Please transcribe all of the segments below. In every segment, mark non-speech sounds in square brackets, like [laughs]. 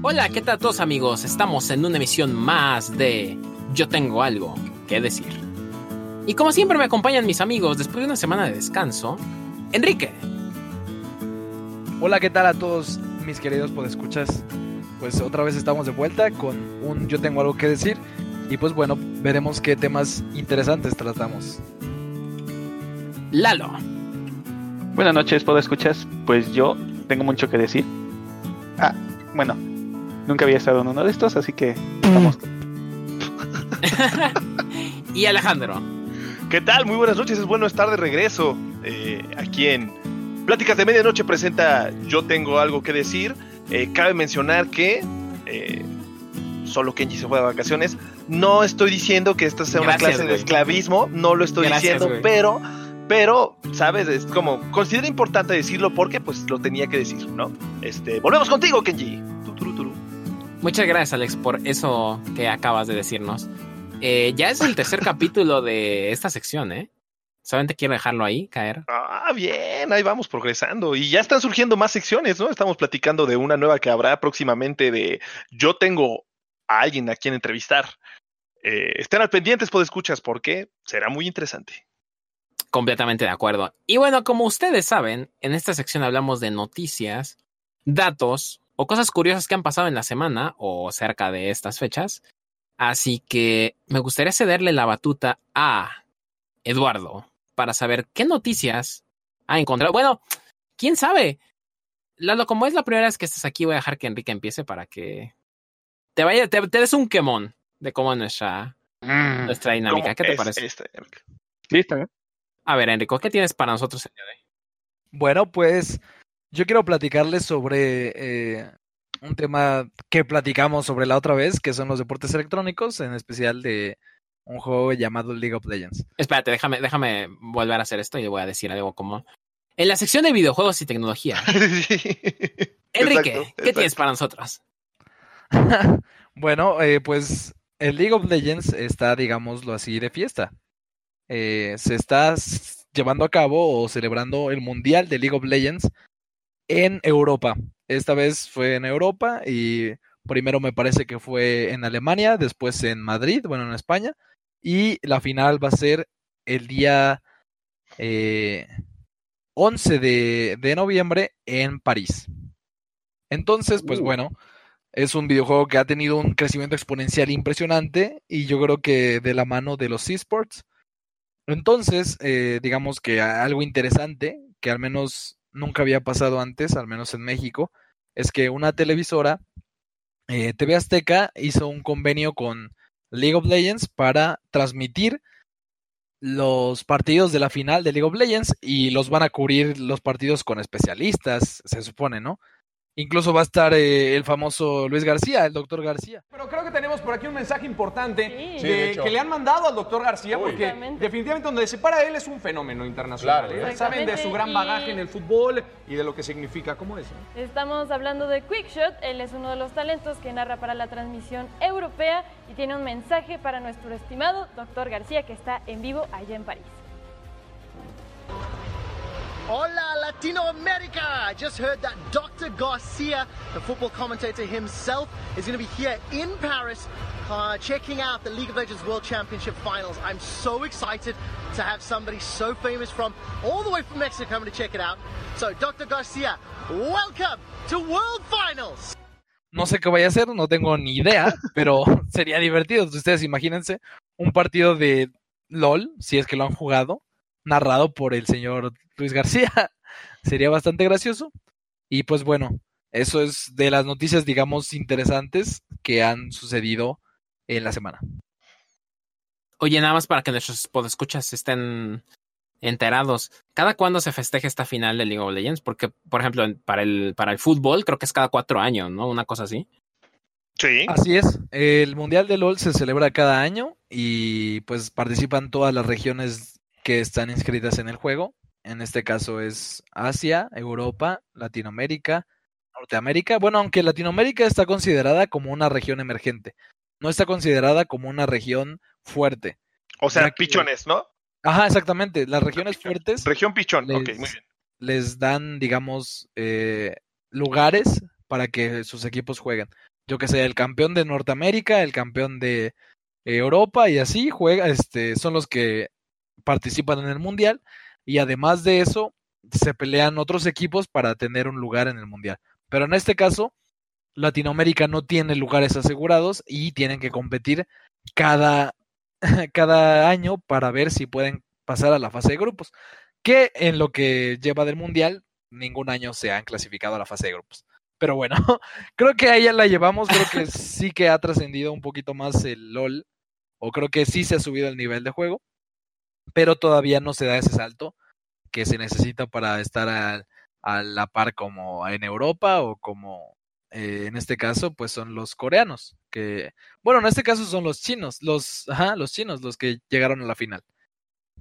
Hola, ¿qué tal a todos amigos? Estamos en una emisión más de Yo tengo algo que decir. Y como siempre me acompañan mis amigos después de una semana de descanso, Enrique. Hola, ¿qué tal a todos mis queridos podescuchas? Pues otra vez estamos de vuelta con un Yo tengo algo que decir y pues bueno, veremos qué temas interesantes tratamos. Lalo. Buenas noches, podescuchas. Pues yo tengo mucho que decir. Ah, bueno, nunca había estado en uno de estos, así que vamos. [laughs] y Alejandro. ¿Qué tal? Muy buenas noches, es bueno estar de regreso eh, aquí en Pláticas de Medianoche presenta Yo tengo algo que decir. Eh, cabe mencionar que eh, solo Kenji se fue de vacaciones. No estoy diciendo que esta sea una clase de esclavismo, no lo estoy Gracias, diciendo, güey. pero, pero, ¿sabes? Es como, considero importante decirlo porque pues lo tenía que decir, ¿no? Este, volvemos contigo, Kenji. Muchas gracias, Alex, por eso que acabas de decirnos. Eh, ya es el tercer capítulo de esta sección, ¿eh? Solamente quiero dejarlo ahí caer. Ah, bien, ahí vamos progresando. Y ya están surgiendo más secciones, ¿no? Estamos platicando de una nueva que habrá próximamente de Yo tengo a alguien a quien entrevistar. Eh, estén al pendientes, escuchas porque será muy interesante. Completamente de acuerdo. Y bueno, como ustedes saben, en esta sección hablamos de noticias, datos o cosas curiosas que han pasado en la semana o cerca de estas fechas. Así que me gustaría cederle la batuta a Eduardo para saber qué noticias ha encontrado. Bueno, quién sabe. Lalo, como es la primera vez que estás aquí, voy a dejar que Enrique empiece para que te vaya, te, te des un quemón de cómo es nuestra, nuestra dinámica. ¿Cómo ¿Qué te es parece? esta? Listo, ¿eh? A ver, Enrico, ¿qué tienes para nosotros el día de hoy? Bueno, pues yo quiero platicarles sobre eh, un tema que platicamos sobre la otra vez, que son los deportes electrónicos, en especial de un juego llamado League of Legends. Espérate, déjame, déjame volver a hacer esto y voy a decir algo como. En la sección de videojuegos y tecnología, [laughs] Enrique, Exacto, ¿qué exacto. tienes para nosotros? [laughs] bueno, eh, pues el League of Legends está, digámoslo así, de fiesta. Eh, se está llevando a cabo o celebrando el Mundial de League of Legends en Europa. Esta vez fue en Europa y primero me parece que fue en Alemania, después en Madrid, bueno, en España, y la final va a ser el día eh, 11 de, de noviembre en París. Entonces, pues Uh. bueno, es un videojuego que ha tenido un crecimiento exponencial impresionante y yo creo que de la mano de los esports. Entonces, eh, digamos que algo interesante, que al menos nunca había pasado antes, al menos en México, es que una televisora, eh, TV Azteca, hizo un convenio con League of Legends para transmitir los partidos de la final de League of Legends y los van a cubrir los partidos con especialistas, se supone, ¿no? Incluso va a estar eh, el famoso Luis García, el doctor García. Pero creo que tenemos por aquí un mensaje importante Sí. de- Sí, de hecho. que le han mandado al doctor García, Uy. porque definitivamente donde se para él es un fenómeno internacional. Claro, ¿eh? Saben de su gran Y- bagaje en el fútbol y de lo que significa. ¿Cómo es? eh? Estamos hablando de Quickshot, él es uno de los talentos que narra para la transmisión europea y tiene un mensaje para nuestro estimado doctor García que está en vivo allá en París. Hola Latinoamerica! I just heard that Dr. Garcia, the football commentator himself, is going to be here in Paris uh, checking out the League of Legends World Championship finals. I'm so excited to have somebody so famous from all the way from Mexico coming to check it out. So, Dr. Garcia, welcome to World Finals! No sé qué vaya a hacer, no tengo ni idea, [laughs] pero sería divertido. Ustedes imagínense un partido de LOL, si es que lo han jugado, narrado por el señor Luis García. [laughs] Sería bastante gracioso. Y pues bueno, eso es de las noticias, digamos, interesantes que han sucedido en la semana. Oye, nada más para que nuestros podescuchas estén enterados. ¿Cada cuándo se festeja esta final de League of Legends? Porque, por ejemplo, para el, para el fútbol creo que es cada cuatro años, ¿no? Una cosa así. Sí. Así es, el Mundial de LOL se celebra cada año y pues participan todas las regiones que están inscritas en el juego. En este caso es Asia, Europa, Latinoamérica, Norteamérica. Bueno, aunque Latinoamérica está considerada como una región emergente, no está considerada como una región fuerte. O sea, que- pichones, ¿no? Ajá, exactamente. Las regiones fuertes Región pichón. Les- Ok, muy bien. les dan, digamos, eh, lugares para que sus equipos jueguen. Yo que sé, el campeón de Norteamérica, el campeón de Europa y así juega, este, son los que participan en el mundial y además de eso se pelean otros equipos para tener un lugar en el mundial. Pero en este caso, Latinoamérica no tiene lugares asegurados y tienen que competir cada, [laughs] cada año para ver si pueden pasar a la fase de grupos. Que en lo que lleva del mundial, ningún año se han clasificado a la fase de grupos. Pero bueno, [laughs] creo que ahí ya la llevamos, creo que [laughs] sí que ha trascendido un poquito más el LOL, o creo que sí se ha subido el nivel de juego, pero todavía no se da ese salto que se necesita para estar a, a la par como en Europa o como eh, en este caso pues son los coreanos, que bueno, en este caso son los chinos, los, ajá, los chinos los que llegaron a la final.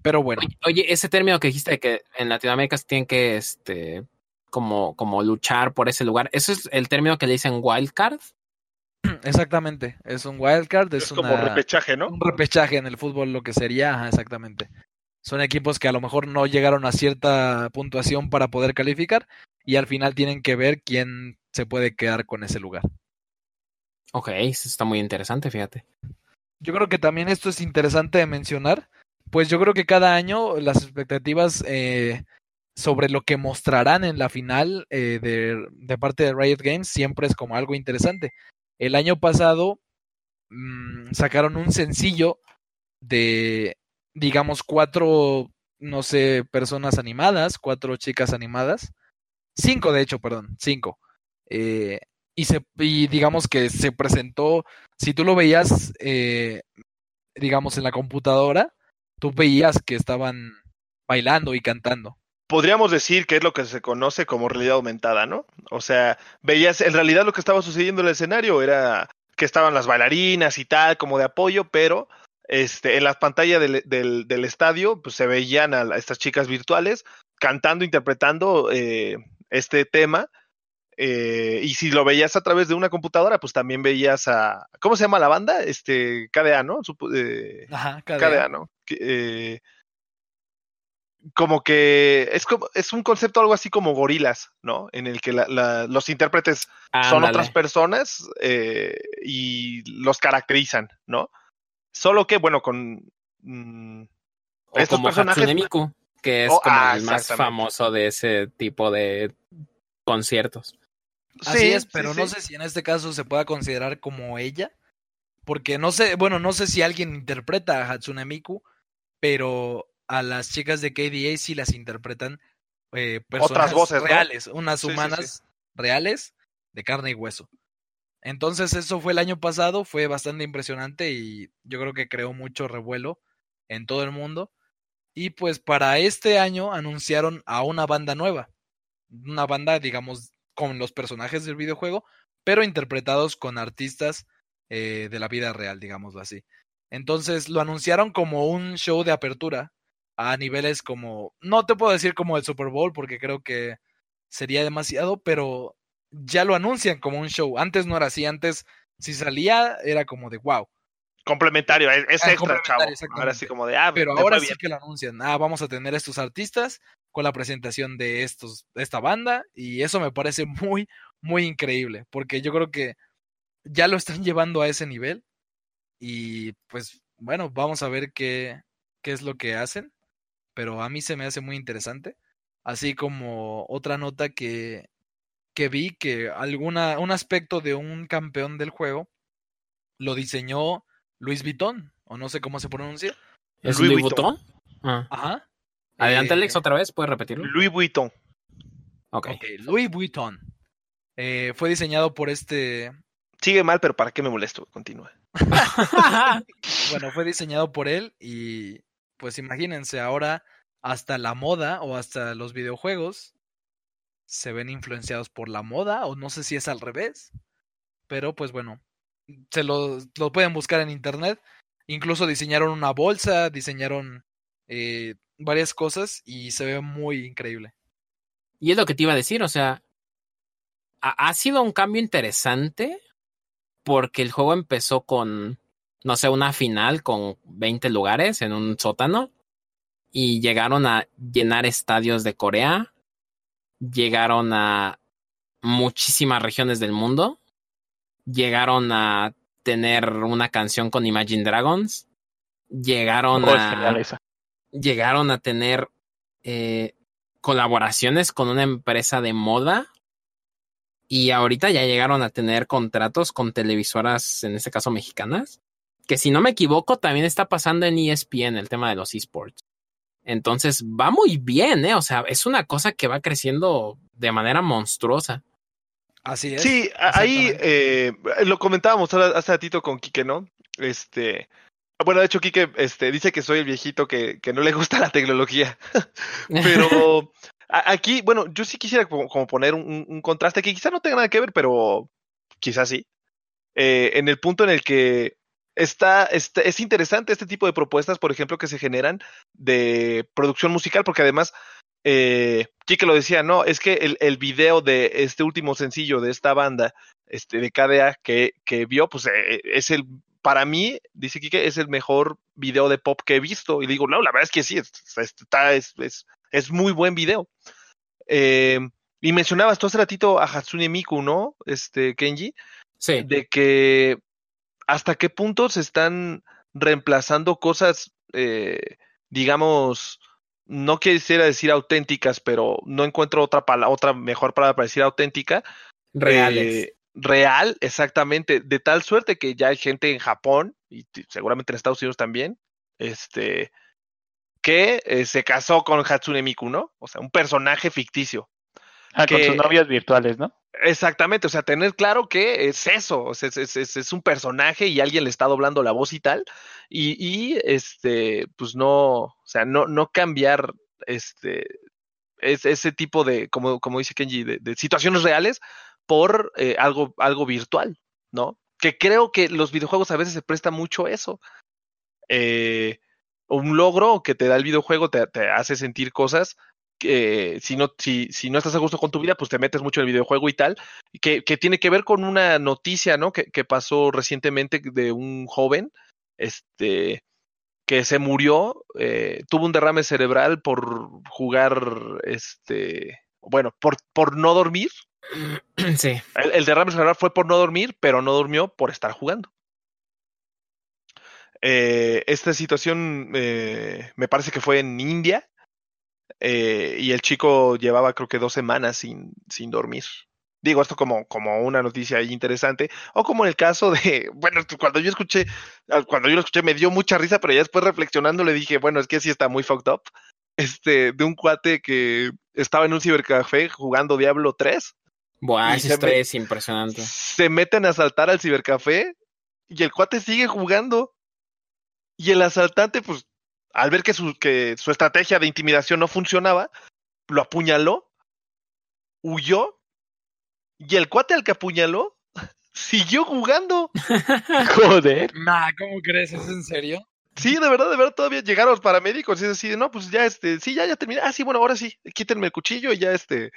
Pero bueno. Oye, ese término que dijiste de que en Latinoamérica se tienen que este como, como luchar por ese lugar. ¿Eso es el término que le dicen wildcard? [clears throat] Exactamente, es un wildcard, es, Es como una- repechaje, ¿no? un repechaje en el fútbol, lo que sería, ajá, exactamente. Son equipos que a lo mejor no llegaron a cierta puntuación para poder calificar y al final tienen que ver quién se puede quedar con ese lugar. Ok, eso está muy interesante, fíjate. Yo creo que también esto es interesante de mencionar, pues yo creo que cada año las expectativas eh, sobre lo que mostrarán en la final eh, de, de parte de Riot Games siempre es como algo interesante. El año pasado mm, sacaron un sencillo de, digamos, cuatro, no sé, personas animadas, cuatro chicas animadas, cinco de hecho, perdón, cinco. Eh, y, se, y digamos que se presentó, si tú lo veías, eh, digamos, en la computadora, tú veías que estaban bailando y cantando. Podríamos decir que es lo que se conoce como realidad aumentada, ¿no? O sea, veías, en realidad lo que estaba sucediendo en el escenario era que estaban las bailarinas y tal, como de apoyo, pero este, en las pantallas del, del, del estadio, pues se veían a, a estas chicas virtuales cantando, interpretando eh, este tema. Eh, y si lo veías a través de una computadora, pues también veías a. ¿Cómo se llama la banda? Este, KDA, ¿no? Supo- eh, Ajá, KDA, ¿no? Que, eh, como que es como es un concepto algo así como gorilas, ¿no? En el que la- la- los intérpretes son otras personas eh, y los caracterizan, ¿no? Solo que, bueno, con mm, O estos como personajes- Hatsune Miku, que es Oh, como ah, el más famoso de ese tipo de conciertos. Así sí, es, pero sí. no sé si en este caso se pueda considerar como ella, porque no sé, bueno, no sé si alguien interpreta a Hatsune Miku, pero a las chicas de KDA sí las interpretan eh, personas voces, ¿no? reales, unas Sí, sí, sí. humanas reales de carne y hueso. Entonces eso fue el año pasado, fue bastante impresionante y yo creo que creó mucho revuelo en todo el mundo. Y pues para este año anunciaron a una banda nueva, una banda digamos con los personajes del videojuego, pero interpretados con artistas eh, de la vida real, digámoslo así. Entonces lo anunciaron como un show de apertura a niveles como, no te puedo decir como el Super Bowl porque creo que sería demasiado, pero ya lo anuncian como un show. Antes no era así, antes si salía era como de wow. complementario, es, es Ah, extra, chavo. Ahora sí como de, ah, Pero ahora sí que lo anuncian. Ah, vamos a tener estos artistas con la presentación de estos, de esta banda. Y eso me parece muy, muy increíble. Porque yo creo que ya lo están [laughs] llevando a ese nivel. Y pues, bueno, vamos a ver qué, qué es lo que hacen. Pero a mí se me hace muy interesante. Así como otra nota que, que vi que alguna, un aspecto de un campeón del juego lo diseñó Luis Vuitton, o no sé cómo se pronuncia. ¿Es Louis Louis Vuitton. Vuitton? Ah. Ajá. Adelante, Eh, Alex, otra vez, ¿puedes repetirlo? Louis Vuitton. Ok. Ok, Louis Vuitton. Eh, fue diseñado por este. Sigue mal, pero ¿para qué me molesto? Continúa. [laughs] [laughs] Bueno, fue diseñado por él y pues imagínense, ahora hasta la moda o hasta los videojuegos se ven influenciados por la moda o no sé si es al revés. Pero pues bueno, se lo, lo pueden buscar en internet. Incluso diseñaron una bolsa, diseñaron eh, varias cosas y se ve muy increíble. Y es lo que te iba a decir, o sea, ha, ha sido un cambio interesante porque el juego empezó con, no sé, una final con 20 lugares en un sótano y llegaron a llenar estadios de Corea, llegaron a muchísimas regiones del mundo. Llegaron a tener una canción con Imagine Dragons. Llegaron Oh, a llegaron a tener eh, colaboraciones con una empresa de moda y ahorita ya llegaron a tener contratos con televisoras, en este caso mexicanas, que si no me equivoco también está pasando en ESPN el tema de los esports. Entonces va muy bien, ¿eh? O sea, es una cosa que va creciendo de manera monstruosa. Así es. Sí, ahí eh, lo comentábamos hace ratito con Quique, ¿no? Este, bueno, de hecho Quique este, dice que soy el viejito que, que no le gusta la tecnología, [laughs] pero aquí, bueno, yo sí quisiera como, como poner un, un contraste que quizá no tenga nada que ver, pero quizás sí, eh, en el punto en el que está, está, es interesante este tipo de propuestas, por ejemplo, que se generan de producción musical, porque además eh, Kike lo decía, no, es que el, el video de este último sencillo de esta banda, este, de KDA, que, que vio, pues eh, es el, para mí, dice Kike, es el mejor video de pop que he visto. Y digo, no, la verdad es que sí, es, está, es, es, es muy buen video. Eh, y mencionabas tú hace ratito a Hatsune Miku, ¿no? Este, Kenji, Sí, de que hasta qué punto se están reemplazando cosas, eh, digamos, no quisiera decir auténticas, pero no encuentro otra palabra, otra mejor palabra para decir auténtica. reales. Eh, real, exactamente, de tal suerte que ya hay gente en Japón y seguramente en Estados Unidos también, este, que eh, se casó con Hatsune Miku, ¿no? O sea, un personaje ficticio. Ah, con sus novias virtuales, ¿no? Exactamente, o sea, tener claro que es eso, o sea, es, un personaje y alguien le está doblando la voz y tal, y, este, pues no, o sea, no, cambiar este, es, ese tipo de, como, dice Kenji, de, situaciones reales por eh, algo, algo virtual, ¿no? Que creo que los videojuegos a veces se presta mucho eso. Eh, un logro que te da el videojuego te hace sentir cosas que si no, si, si no estás a gusto con tu vida, pues te metes mucho en el videojuego y tal, que, que tiene que ver con una noticia, ¿no? Que, que pasó recientemente de un joven, este, que se murió, eh, tuvo un derrame cerebral por jugar, este, bueno, por, por no dormir. [clears throat] Sí, El, el derrame cerebral fue por no dormir, pero no durmió por estar jugando. Eh, esta situación eh, me parece que fue en India eh, y el chico llevaba creo que dos semanas sin, sin dormir. Digo esto como, como una noticia ahí interesante, o como en el caso de, [laughs] bueno, cuando yo escuché, cuando yo lo escuché me dio mucha risa, pero ya después reflexionando le dije, bueno, es que sí está muy fucked up, [laughs] este, de un cuate que estaba en un cibercafé jugando Diablo 3 Buah, Y esa se historia es impresionante. se meten a asaltar al cibercafé y el cuate sigue jugando. Y el asaltante, pues, al ver que su, que su estrategia de intimidación no funcionaba, lo apuñaló, huyó, y el cuate al que apuñaló [laughs] siguió jugando. [laughs] Joder. Nah, ¿cómo crees? ¿Es en serio? Sí, de verdad, de verdad, todavía llegaron los paramédicos y es así, de, no, pues ya, este, sí, ya, ya terminé. Ah, sí, bueno, ahora sí, quítenme el cuchillo y ya, este,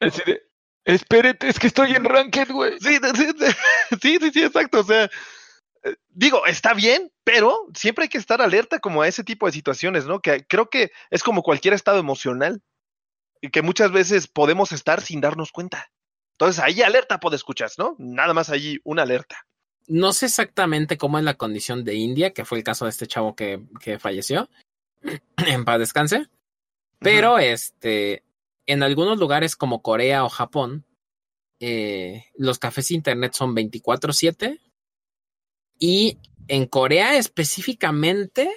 Así de, espérate, es que estoy en Ranked, güey. Sí, sí, [laughs] sí, sí, sí, exacto. O sea, digo, está bien, pero siempre hay que estar alerta como a ese tipo de situaciones, ¿no? Que creo que es como cualquier estado emocional y que muchas veces podemos estar sin darnos cuenta. Entonces, ahí alerta, puede escuchas, ¿no? Nada más allí una alerta. No sé exactamente cómo es la condición de India, que fue el caso de este chavo que, que falleció. [clears throat] en paz descanse. Pero este, en algunos lugares como Corea o Japón, eh, los cafés internet son 24/7. Y en Corea específicamente,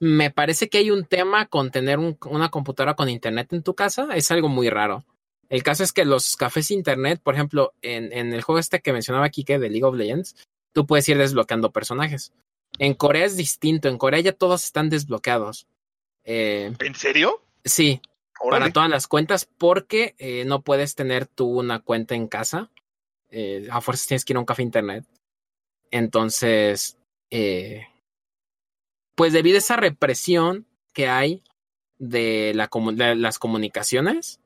me parece que hay un tema con tener un- una computadora con internet en tu casa. Es algo muy raro. El caso es que los cafés internet, por ejemplo, en, en el juego este que mencionaba Kike de League of Legends, tú puedes ir desbloqueando personajes. En Corea es distinto. En Corea ya todos están desbloqueados. Eh, ¿En serio? sí, Órale. para todas las cuentas, porque eh, no puedes tener tú una cuenta en casa. Eh, a fuerzas tienes que ir a un café internet. Entonces, eh, pues debido a esa represión que hay de, la comu- de las comunicaciones,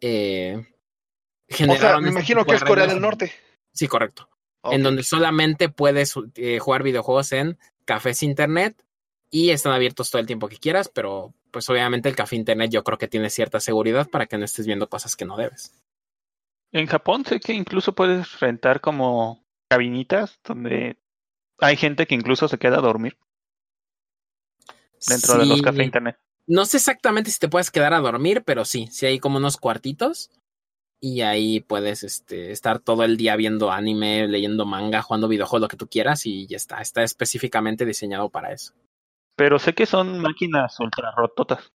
eh, O sea, generaron me imagino que es Corea del Norte. Sí, correcto. En donde solamente puedes eh, jugar videojuegos en cafés internet y están abiertos todo el tiempo que quieras, pero pues obviamente el café internet yo creo que tiene cierta seguridad para que no estés viendo cosas que no debes. En Japón sé que incluso puedes rentar como cabinitas donde hay gente que incluso se queda a dormir dentro de los cafés internet. No sé exactamente si te puedes quedar a dormir, pero sí, sí hay como unos cuartitos. Y ahí puedes este, estar todo el día viendo anime, leyendo manga, jugando videojuegos, lo que tú quieras, y ya está. Está específicamente diseñado para eso. Pero sé que son máquinas ultra rototas.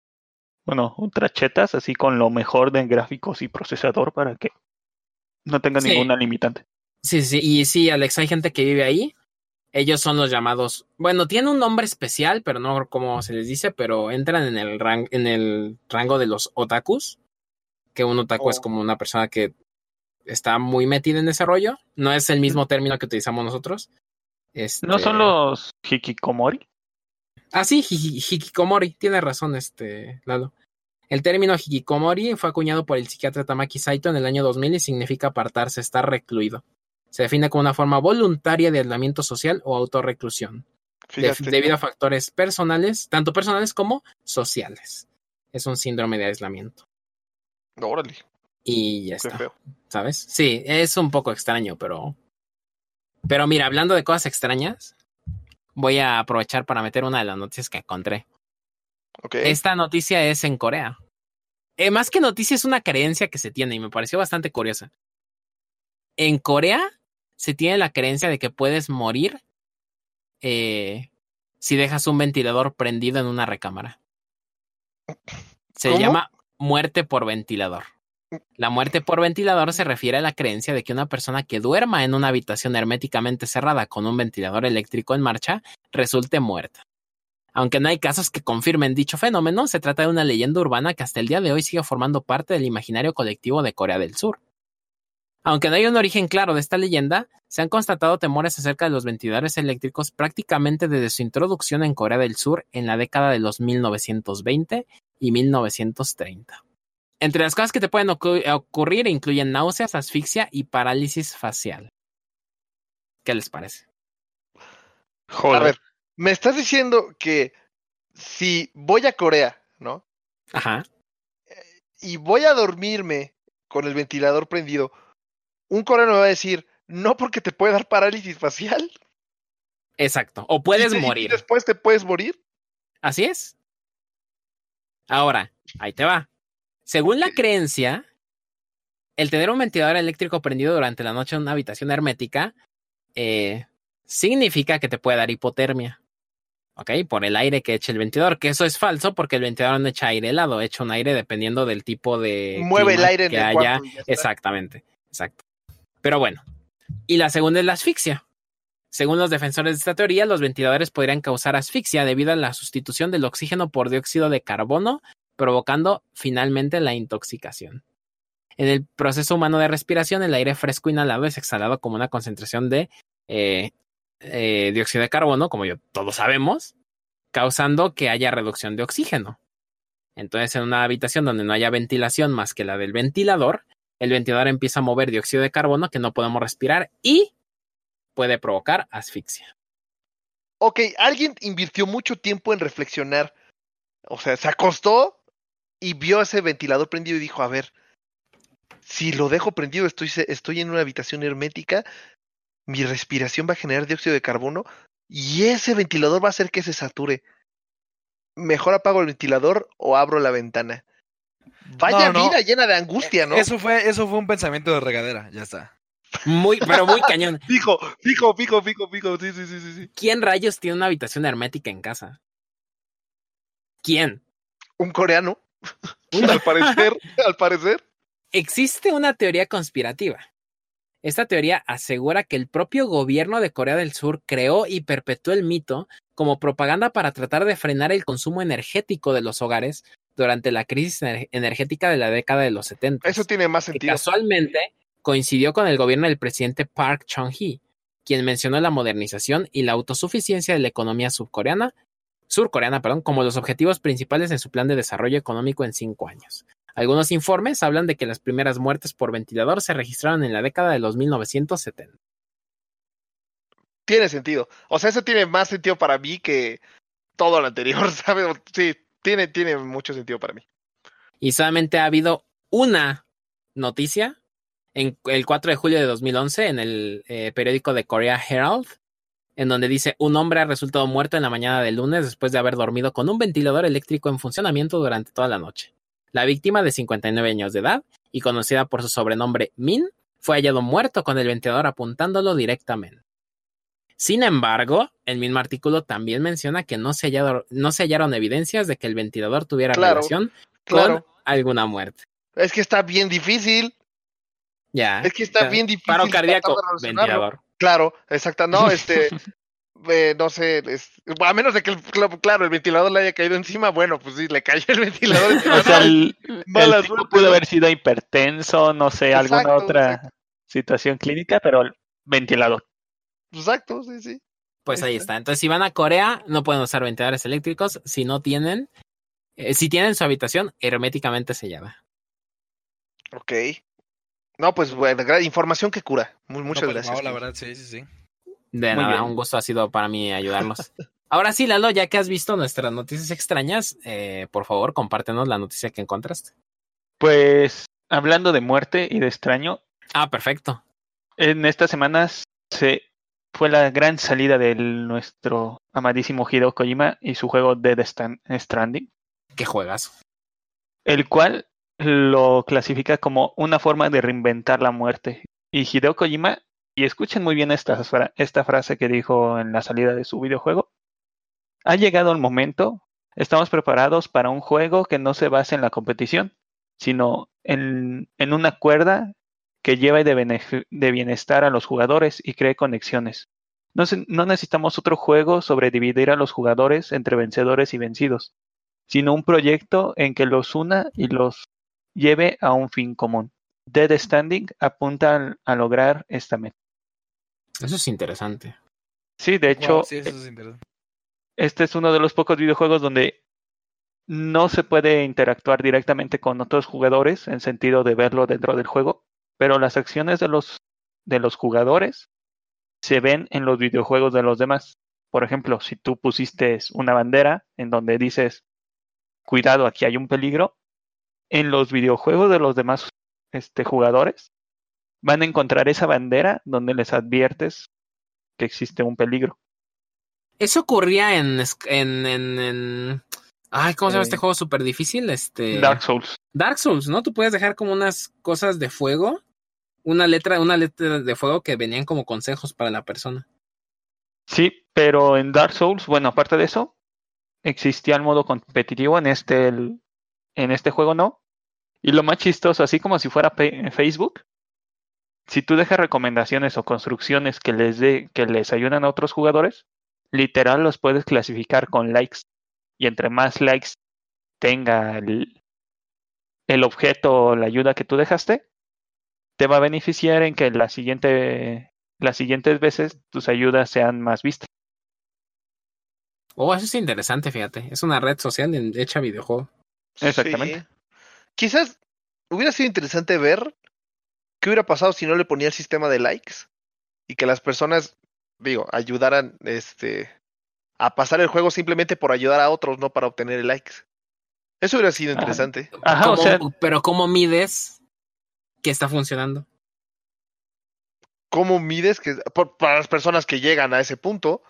Bueno, ultra chetas, así con lo mejor de gráficos y procesador para que no tenga Sí. ninguna limitante. Sí, sí, y sí, Alex, hay gente que vive ahí. Ellos son los llamados. Bueno, tiene un nombre especial, pero no cómo se les dice, pero entran en el, ran- en el rango de los otakus. Que un otaku es Oh. como una persona que está muy metida en ese rollo. No es el mismo término que utilizamos nosotros. ¿No son Este- los hikikomori? Ah, sí, hi- hikikomori. Tiene razón, este, Lalo. El término hikikomori fue acuñado por el psiquiatra Tamaki Saito en el año 2000 y significa apartarse, estar recluido. Se define como una forma voluntaria de aislamiento social o autorreclusión, de- debido a factores personales, tanto personales como sociales. Es un síndrome de aislamiento. Órale, Y ya qué está, feo. ¿sabes? Sí, es un poco extraño, pero... Pero mira, hablando de cosas extrañas, voy a aprovechar para meter una de las noticias que encontré. Ok. Esta noticia es en Corea. Eh, más que noticia es una creencia que se tiene y me pareció bastante curiosa. En Corea se tiene la creencia de que puedes morir eh, si dejas un ventilador prendido en una recámara. Se ¿Cómo? llama muerte por ventilador. La muerte por ventilador se refiere a la creencia de que una persona que duerma en una habitación herméticamente cerrada con un ventilador eléctrico en marcha resulte muerta. Aunque no hay casos que confirmen dicho fenómeno, se trata de una leyenda urbana que hasta el día de hoy sigue formando parte del imaginario colectivo de Corea del Sur. Aunque no hay un origen claro de esta leyenda, se han constatado temores acerca de los ventiladores eléctricos prácticamente desde su introducción en Corea del Sur en la década de los 1920 y 1930. Entre las cosas que te pueden ocu- ocurrir incluyen náuseas, asfixia y parálisis facial. ¿Qué les parece? A ver, me estás diciendo que si voy a Corea, ¿no? Ajá. Y voy a dormirme con el ventilador prendido, un coreano me va a decir, no porque te puede dar parálisis facial. Exacto. O puedes y te- y morir. después te puedes morir. Así es. Ahora, ahí te va. Según la creencia, el tener un ventilador eléctrico prendido durante la noche en una habitación hermética eh, significa que te puede dar hipotermia. ¿Ok? Por el aire que eche el ventilador, que eso es falso porque el ventilador no echa aire helado, echa un aire dependiendo del tipo de. Mueve el aire en que el haya. cuarto y ya está. Exactamente, exacto. Pero bueno. Y la segunda es la asfixia. Según los defensores de esta teoría, los ventiladores podrían causar asfixia debido a la sustitución del oxígeno por dióxido de carbono, provocando finalmente la intoxicación. En el proceso humano de respiración, el aire fresco inhalado es exhalado como una concentración de eh, eh, dióxido de carbono, como todos sabemos, causando que haya reducción de oxígeno. Entonces, en una habitación donde no haya ventilación más que la del ventilador, el ventilador empieza a mover dióxido de carbono que no podemos respirar y puede provocar asfixia. Ok, alguien invirtió mucho tiempo en reflexionar. O sea, se acostó y vio ese ventilador prendido y dijo, a ver, si lo dejo prendido, estoy, estoy en una habitación hermética, mi respiración va a generar dióxido de carbono y ese ventilador va a hacer que se sature. Mejor apago el ventilador o abro la ventana. Vaya No, no. vida llena de angustia, ¿no? Eso fue, eso fue un pensamiento de regadera, ya está. Muy, pero muy cañón. [laughs] Fijo, fijo, fijo, fijo, fijo. Sí, sí, sí, sí, sí. ¿Quién rayos tiene una habitación hermética en casa? ¿Quién? Un coreano. [laughs] al parecer, al parecer. Existe una teoría conspirativa. Esta teoría asegura que el propio gobierno de Corea del Sur creó y perpetuó el mito como propaganda para tratar de frenar el consumo energético de los hogares durante la crisis ener- energética de la década de los 70. Eso tiene más que sentido. casualmente coincidió con el gobierno del presidente Park Chung-hee, quien mencionó la modernización y la autosuficiencia de la economía subcoreana, surcoreana, perdón, como los objetivos principales en su plan de desarrollo económico en cinco años. Algunos informes hablan de que las primeras muertes por ventilador se registraron en la década de los 1970. Tiene sentido. O sea, eso tiene más sentido para mí que todo lo anterior, [laughs] ¿sabes? Sí, tiene, tiene mucho sentido para mí. Y solamente ha habido una noticia en el 4 de julio de 2011 en el eh, periódico de Korea Herald, en donde dice un hombre ha resultado muerto en la mañana del lunes después de haber dormido con un ventilador eléctrico en funcionamiento durante toda la noche. La víctima de 59 años de edad y conocida por su sobrenombre Min fue hallado muerto con el ventilador apuntándolo directamente. Sin embargo, el mismo artículo también menciona que no se, hallaron, no se hallaron evidencias de que el ventilador tuviera Claro, relación claro. con alguna muerte. Es que está bien difícil. Ya. Es que está Ya. bien difícil. Paro cardíaco, ventilador. Claro, exacto. No, [laughs] este. eh, no sé, es- a menos de que, el, cl- claro, el ventilador le haya caído encima, bueno, pues sí, le cayó el ventilador. [laughs] O sea, el, [laughs] el tipo pudo haber sido hipertenso, no sé, alguna otra exacto. situación clínica, pero el ventilador. Exacto, sí, sí. Pues Ahí está. Entonces, si van a Corea, no pueden usar ventiladores eléctricos si no tienen, eh, si tienen su habitación herméticamente sellada. Ok. No, pues bueno, información que cura. Mu- muchas No, pues, gracias. no, la verdad, sí, sí, sí. De Muy nada, bien. un gusto ha sido para mí ayudarlos. [laughs] Ahora sí, Lalo, ya que has visto nuestras noticias extrañas, eh, por favor, compártenos la noticia que encontraste. Pues hablando de muerte y de extraño, Ah, perfecto. en estas semanas se fue la gran salida de nuestro amadísimo Hideo Kojima y su juego Dead Stranding, ¿Qué juegas? el cual lo clasifica como una forma de reinventar la muerte. Y Hideo Kojima, y escuchen muy bien esta, esta frase que dijo en la salida de su videojuego, ha llegado el momento, estamos preparados para un juego que no se base en la competición, sino en, en una cuerda que lleve de, bienestar a los jugadores y cree conexiones. No, necesitamos otro juego sobre dividir a los jugadores entre vencedores y vencidos, sino un proyecto en que los una y los lleve a un fin común. Dead Standing apunta a lograr esta meta. Eso es interesante. Sí, de hecho, Wow, sí, eso es interesante. este es uno de los pocos videojuegos donde no se puede interactuar directamente con otros jugadores en sentido de verlo dentro del juego, pero las acciones de los de los jugadores se ven en los videojuegos de los demás. Por ejemplo, si tú pusiste una bandera en donde dices cuidado, aquí hay un peligro, en los videojuegos de los demás este, jugadores van a encontrar esa bandera donde les adviertes que existe un peligro. Eso ocurría en. en, en- Ay, ¿cómo se llama Eh, este juego súper difícil? Este. Dark Souls. Dark Souls, ¿no? Tú puedes dejar como unas cosas de fuego. Una letra, una letra de fuego que venían como consejos para la persona. Sí, pero en Dark Souls, bueno, aparte de eso, existía el modo competitivo en este, en este juego no. Y lo más chistoso, así como si fuera Facebook, si tú dejas recomendaciones o construcciones que les dé, que les ayudan a otros jugadores, literal los puedes clasificar con likes. Y entre más likes tenga el, el objeto o la ayuda que tú dejaste, te va a beneficiar en que la siguiente, las siguientes veces tus ayudas sean más vistas. Oh, eso es interesante, fíjate. Es una red social hecha videojuego. Exactamente. Sí. Quizás hubiera sido interesante ver qué hubiera pasado si no le ponía el sistema de likes y que las personas, digo, ayudaran este a pasar el juego simplemente por ayudar a otros, no para obtener likes. Eso hubiera sido Ajá. interesante. Ajá, o ¿Cómo- sea, pero ¿cómo mides que está funcionando? ¿Cómo mides que por- para las personas que llegan a ese punto?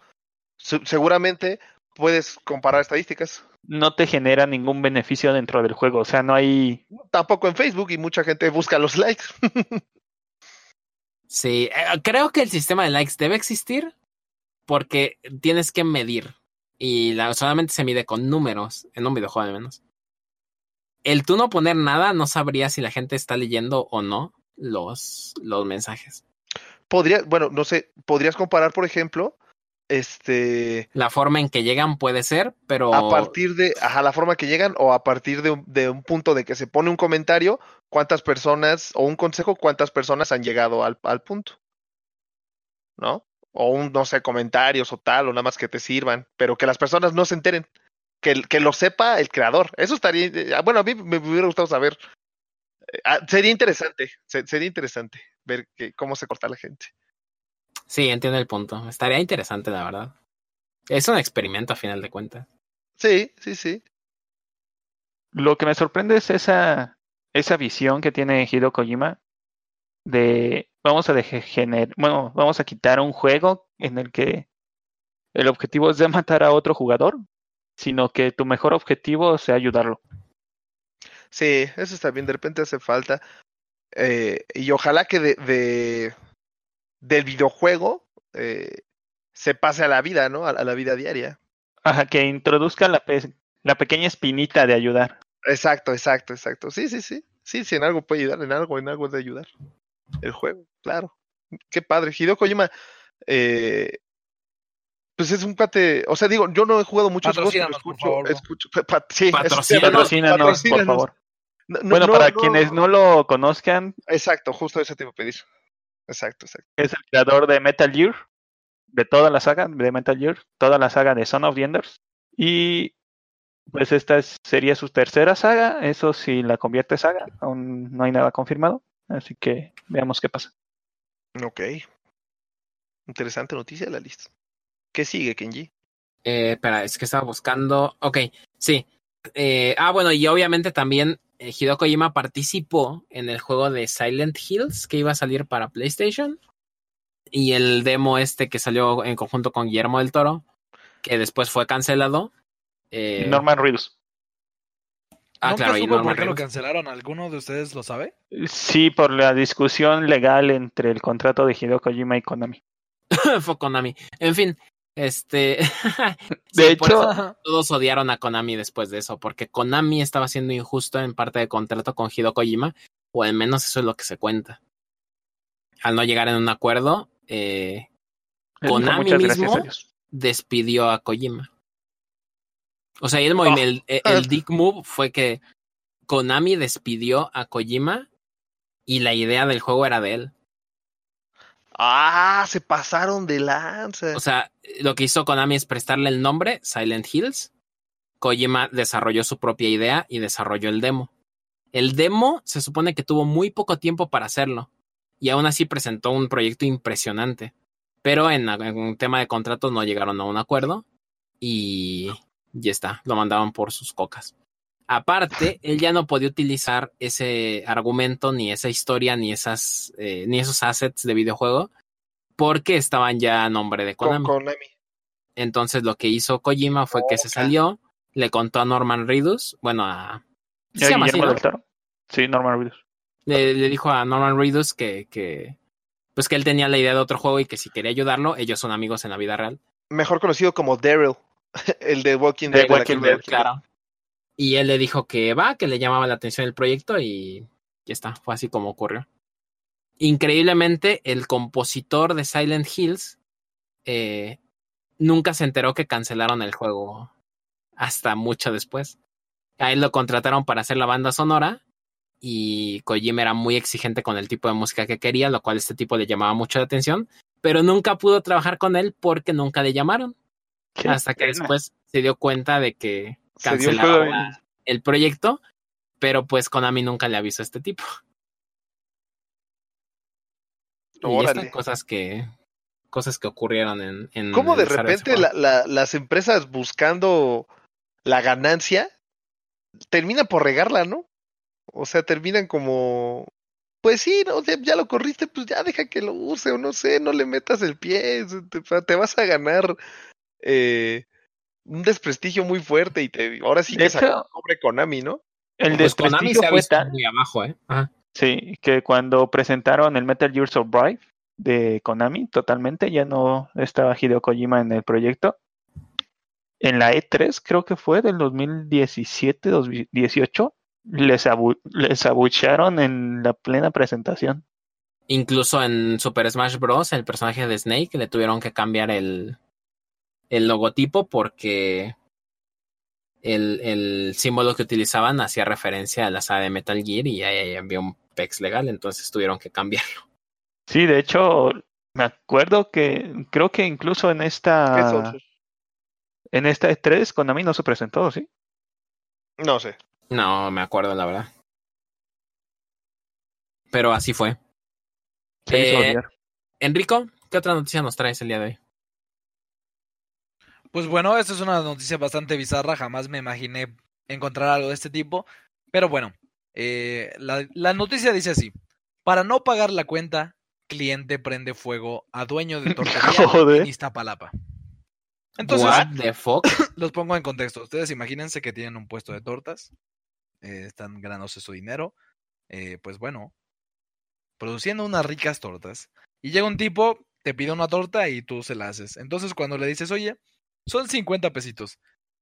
se- seguramente puedes comparar estadísticas. no te genera ningún beneficio dentro del juego. O sea, no hay. Tampoco en Facebook y mucha gente busca los likes. [laughs] Sí, eh, creo que el sistema de likes debe existir porque tienes que medir y la, solamente se mide con números en un videojuego al menos. El tú no poner nada no sabría si la gente está leyendo o no los, los mensajes. Podría, bueno, no sé, podrías comparar, por ejemplo, este, La forma en que llegan puede ser, pero a partir de, ajá, la forma que llegan o a partir de un, de un punto de que se pone un comentario, cuántas personas, o un consejo, cuántas personas han llegado al, al punto. ¿No? O un, no sé, comentarios o tal, o nada más que te sirvan, pero que las personas no se enteren. Que, que lo sepa el creador. Eso estaría, eh, ah, bueno, a mí me hubiera gustado saber. Eh, ah, sería interesante, se- sería interesante ver que, cómo se corta la gente. sí, entiendo el punto. Estaría interesante, la verdad. Es un experimento a final de cuentas. Sí, sí, sí. Lo que me sorprende es esa, esa visión que tiene Hideo Kojima de vamos a degener, bueno, vamos a quitar un juego en el que el objetivo es de matar a otro jugador, sino que tu mejor objetivo sea ayudarlo. Sí, eso está bien, de repente hace falta. Eh, y ojalá que de, de del videojuego eh, se pase a la vida, ¿no? A, a la vida diaria. Ajá, que introduzca la, pe- la pequeña espinita de ayudar. Exacto, exacto, exacto. Sí, sí, sí. Sí, sí, en algo puede ayudar, en algo, en algo de ayudar. El juego, claro. Qué padre. Hideo Kojima, eh, pues es un cuate, o sea, digo, yo no he jugado muchos juegos, pero Patrocínanos, por escucho, favor, escucho, pa- pa- sí, Patrocínanos, [laughs] Patrocínanos, por favor. No, no, Bueno, no, para no. quienes no lo conozcan, Exacto, justo eso te iba a pedir. Exacto, exacto. es el creador de Metal Gear, de toda la saga de Metal Gear, toda la saga de Son of the Enders. Y pues esta es- sería su tercera saga, eso si la convierte saga, aún no hay nada confirmado, así que veamos qué pasa. Ok. Interesante noticia de la lista. ¿Qué sigue, Kenji? Eh, espera, es que estaba buscando. Ok, sí. Eh, ah, bueno, y obviamente también eh, Hideo Kojima participó en el juego de Silent Hills que iba a salir para PlayStation. Y el demo este que salió en conjunto con Guillermo del Toro, que después fue cancelado. Eh, Norman Reedus. ah, Nunca claro, y supe por Norman qué lo cancelaron. ¿Alguno de ustedes lo sabe? Sí, por la discusión legal entre el contrato de Hideo Kojima y Konami. [laughs] fue Konami. En fin, este. [laughs] [laughs] De sí, hecho, [laughs] todos odiaron a Konami después de eso, porque Konami estaba siendo injusto en parte de contrato con Hideo Kojima, o al menos eso es lo que se cuenta. Al no llegar en un acuerdo, eh, Konami mismo a despidió a Kojima. O sea, y el, movimiento, el, el dick move fue que Konami despidió a Kojima y la idea del juego era de él. Ah, se pasaron de lanza. O sea, lo que hizo Konami es prestarle el nombre Silent Hills. Kojima desarrolló su propia idea y desarrolló el demo. El demo se supone que tuvo muy poco tiempo para hacerlo y aún así presentó un proyecto impresionante. Pero en, en un tema de contratos no llegaron a un acuerdo y ya está, lo mandaban por sus cocas. Aparte, él ya no podía utilizar ese argumento, ni esa historia, ni esas, eh, ni esos assets de videojuego, porque estaban ya a nombre de con Konami. Konami. Entonces lo que hizo Kojima fue que se salió, le contó a Norman Reedus, bueno, a... ¿Y se a llama así, Guillermo ¿no? del Toro? Sí, Norman Reedus. le, le dijo a Norman Reedus que, que, pues que él tenía la idea de otro juego y que si quería ayudarlo, ellos son amigos en la vida real. Mejor conocido como Daryl, [laughs] el de Walking De Dead. de Walking Dead, Claro. Y él le dijo que va, que le llamaba la atención el proyecto y ya está, fue así como ocurrió. Increíblemente, el compositor de Silent Hills eh, nunca se enteró que cancelaron el juego hasta mucho después. A él lo contrataron para hacer la banda sonora y Kojima era muy exigente con el tipo de música que quería, lo cual este tipo le llamaba mucho la atención, pero nunca pudo trabajar con él porque nunca le llamaron. Qué hasta que pena. después se dio cuenta de que cancelaba el proyecto, pero pues Konami nunca le avisó a este tipo. Y están cosas que cosas que ocurrieron en, en ¿Cómo de repente juego. la- la- las empresas buscando la ganancia terminan por regarla, ¿no? O sea, terminan como, pues sí, no, ya, ya lo corriste, pues ya deja que lo use o no sé, no le metas el pie, te, te vas a ganar eh, un desprestigio muy fuerte y te, ahora sí De que sobre Konami, ¿no? el Pues Konami desprestigio se ha fue tal, muy abajo, ¿eh? Ajá. sí, que cuando presentaron el Metal Gear Survive de Konami, totalmente, ya no estaba Hideo Kojima en el proyecto. En la E3, creo que fue del 2017, 2018, les, abu- les abuchearon en la plena presentación. Incluso en Super Smash Bros. el personaje de Snake le tuvieron que cambiar el, el logotipo porque el, el símbolo que utilizaban hacía referencia a la saga de Metal Gear y ahí ahí había un PEX legal, entonces tuvieron que cambiarlo. Sí, de hecho, me acuerdo que creo que incluso en ¿Qué esta en esta E3 Konami no se presentó, ¿sí? No sé. No me acuerdo, la verdad. Pero así fue. Se hizo Eh. Enrico, ¿qué otra noticia nos traes el día de hoy? Pues bueno, esta es una noticia bastante bizarra, jamás me imaginé encontrar algo de este tipo, pero bueno, eh, la, la noticia dice así, Para no pagar la cuenta, cliente prende fuego a dueño de [laughs] tortería en Iztapalapa. Entonces, What the fuck? [clears throat] los pongo en contexto. Ustedes imagínense que tienen un puesto de tortas, eh, están ganándose su dinero, eh, pues bueno, produciendo unas ricas tortas. Y llega un tipo, te pide una torta y tú se la haces. Entonces cuando le dices, oye, son 50 pesitos,